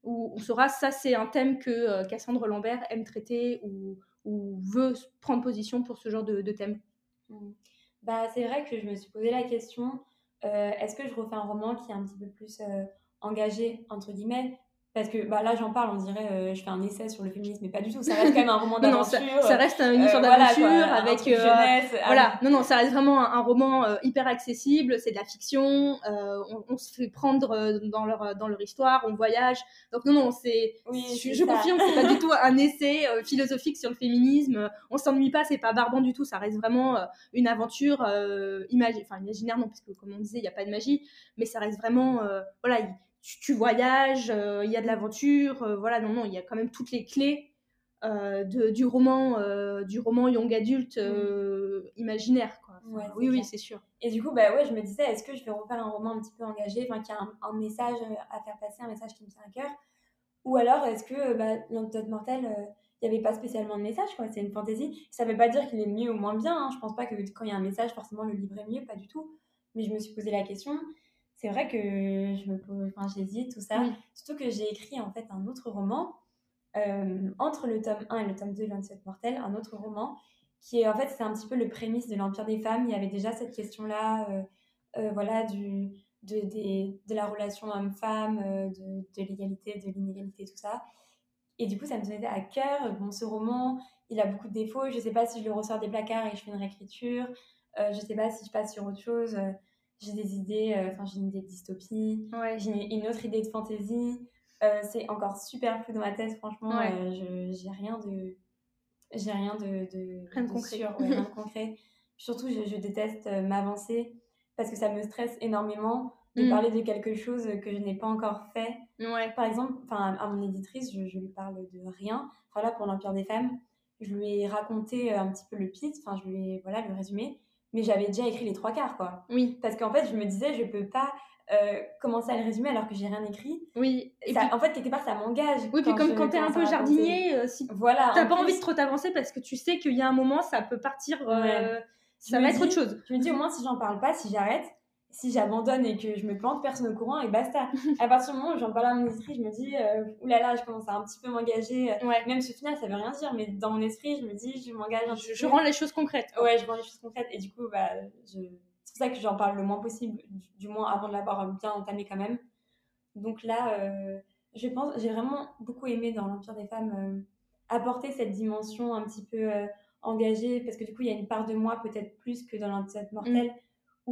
S1: où on saura ça c'est un thème que Cassandre Lambert aime traiter ou, ou, veut prendre position pour ce genre de, thème
S2: mmh. bah, C'est vrai que je me suis posé la question, est-ce que je refais un roman qui est un petit peu plus engagé, entre guillemets, parce que bah, là, j'en parle, on dirait euh, je fais un essai sur le féminisme, mais pas du tout. Ça reste quand même un roman d'aventure.
S1: ça, ça, reste une histoire euh, d'aventure avec. Euh, jeunesse, voilà, non, non, ça reste vraiment un, roman hyper accessible. C'est de la fiction. On, se fait prendre dans leur, dans leur histoire, on voyage. Donc, non, non, c'est. Oui, je, je confirme, c'est pas du tout un essai philosophique sur le féminisme. On s'ennuie pas, c'est pas barbant du tout. Ça reste vraiment une aventure imagi enfin, imaginaire, non, parce que comme on disait, il n'y a pas de magie, mais ça reste vraiment. voilà, tu, voyages, euh, il y a de l'aventure, euh, voilà, non, non, il y a quand même toutes les clés euh, de, du roman, du roman young adulte mm. imaginaire, quoi. oui, oui, c'est sûr.
S2: Et du coup, bah ouais, je me disais, est-ce que je vais refaire un roman un petit peu engagé, enfin, qui a un, message à faire passer, un message qui me tient à cœur, ou alors est-ce que bah, l'antidote mortel il n'y avait pas spécialement de message, quoi. C'est une fantaisie. Ça ne veut pas dire qu'il est mieux ou moins bien. Hein. Je pense pas que quand il y a un message, forcément, le livre est mieux, pas du tout. Mais je me suis posé la question c'est vrai que je me pose, enfin, j'hésite, tout ça. Surtout que j'ai écrit en fait un autre roman euh, entre le tome 1 et le tome 2 de l'Ancien Mortel, un autre roman qui est en fait, c'est un petit peu le prémisse de l'Empire des femmes. Il y avait déjà cette question-là, euh, euh, voilà, du, de, de la relation homme-femme, de, de l'égalité, de l'inégalité, tout ça. Et du coup, ça me tenait à cœur. Bon, ce roman, il a beaucoup de défauts. Je ne sais pas si je le ressors des placards et je fais une réécriture. je ne sais pas si je passe sur autre chose j'ai des idées, euh, enfin j'ai une idée de dystopie, j'ai une autre idée de fantasy. Euh, c'est encore super flou dans ma tête, franchement. Euh, je j'ai rien de, j'ai rien de, de,
S1: rien de, concret.
S2: rien de concret. Surtout, je, déteste m'avancer parce que ça me stresse énormément de mm. parler de quelque chose que je n'ai pas encore fait.
S1: Ouais.
S2: Par exemple, enfin à mon éditrice, je, je, lui parle de rien. Enfin là, pour l'Empire des femmes, je lui ai raconté un petit peu le pitch, enfin je lui ai voilà le résumé mais j'avais déjà écrit les trois quarts, quoi.
S1: Oui.
S2: Parce qu'en fait, je me disais, je peux pas euh, commencer à le résumer alors que j'ai rien écrit.
S1: Oui.
S2: Et ça, En fait, quelque part, ça m'engage.
S1: Oui, puis comme quand t'es un peu jardinier, euh, si
S2: voilà,
S1: t'as pas envie de trop t'avancer parce que tu sais qu'il y a un moment, ça peut partir, euh, ça va être autre chose.
S2: Je me dis, au moins, si j'en parle pas, si j'arrête, si j'abandonne et que je me plante, personne au courant et basta. à partir du moment où j'en parle à mon esprit, je me dis, euh, oulala, je commence à un petit peu m'engager.
S1: Ouais.
S2: Même ce final, ça veut rien dire, mais dans mon esprit, je me dis, je m'engage un
S1: je, je rends les choses concrètes.
S2: Ouais, je rends les choses concrètes. Et du coup, bah, je... c'est pour ça que j'en parle le moins possible, du moins avant de l'avoir bien entamé quand même. Donc là, euh, je pense, j'ai vraiment beaucoup aimé dans l'Empire des femmes euh, apporter cette dimension un petit peu engagée, parce que du coup, il y a une part de moi peut-être plus que dans l'Empire mortel. Mm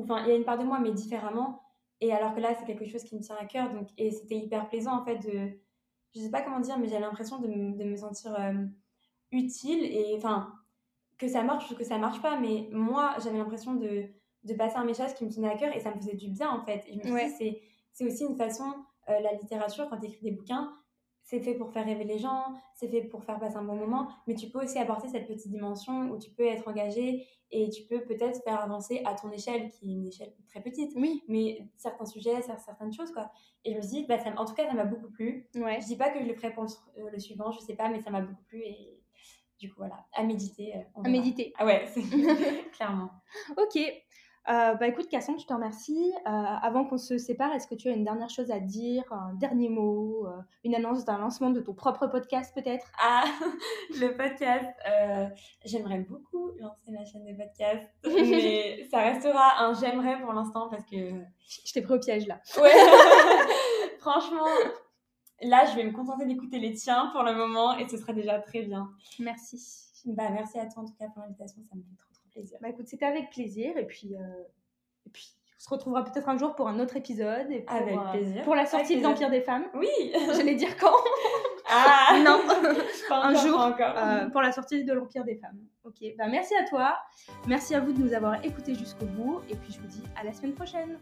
S2: enfin, il y a une part de moi, mais différemment. Et alors que là, c'est quelque chose qui me tient à cœur. Donc, et c'était hyper plaisant, en fait, de. Je sais pas comment dire, mais j'ai l'impression de, de, me sentir euh, utile. Et enfin, que ça marche ou que ça marche pas. Mais moi, j'avais l'impression de, de passer un message qui me tenait à cœur et ça me faisait du bien, en fait. Et je me suis c'est aussi une façon, euh, la littérature, quand tu écris des bouquins, c'est fait pour faire rêver les gens, c'est fait pour faire passer un bon moment, mais tu peux aussi apporter cette petite dimension où tu peux être engagé et tu peux peut-être faire avancer à ton échelle, qui est une échelle très petite,
S1: oui.
S2: mais certains sujets, certaines choses, quoi. Et je me suis dit, bah, ça, en tout cas, ça m'a beaucoup plu.
S1: Ouais.
S2: Je dis pas que je le ferai pour le, euh, suivant, je sais pas, mais ça m'a beaucoup plu et du coup, voilà, à méditer.
S1: Euh, à méditer.
S2: Ah ouais, clairement.
S1: ok, euh, bah écoute Cassandre, je te remercie. Euh, avant qu'on se sépare, est-ce que tu as une dernière chose à dire, un dernier mot, euh, une annonce d'un lancement de ton propre podcast peut-être?
S2: Ah, le podcast. j'aimerais beaucoup lancer ma chaîne de podcast, mais ça restera un j'aimerais pour l'instant parce que...
S1: Je t'ai pris au piège là.
S2: Ouais, franchement, là je vais me contenter d'écouter les tiens pour le moment et ce sera déjà très bien.
S1: Merci.
S2: Bah merci à toi en tout cas pour l'invitation, ça me fait trop
S1: bah écoute, c'était avec plaisir. Et puis, euh, et puis, on se retrouvera peut-être un jour pour un autre épisode. Et pour,
S2: avec euh, plaisir.
S1: pour la sortie de l'Empire des femmes.
S2: Oui.
S1: J'allais dire quand
S2: Ah
S1: Non.
S2: un
S1: jour
S2: encore.
S1: Euh, pour la sortie de l'Empire des femmes. Ok. Bah merci à toi. Merci à vous de nous avoir écoutés jusqu'au bout. Et puis je vous dis à la semaine prochaine.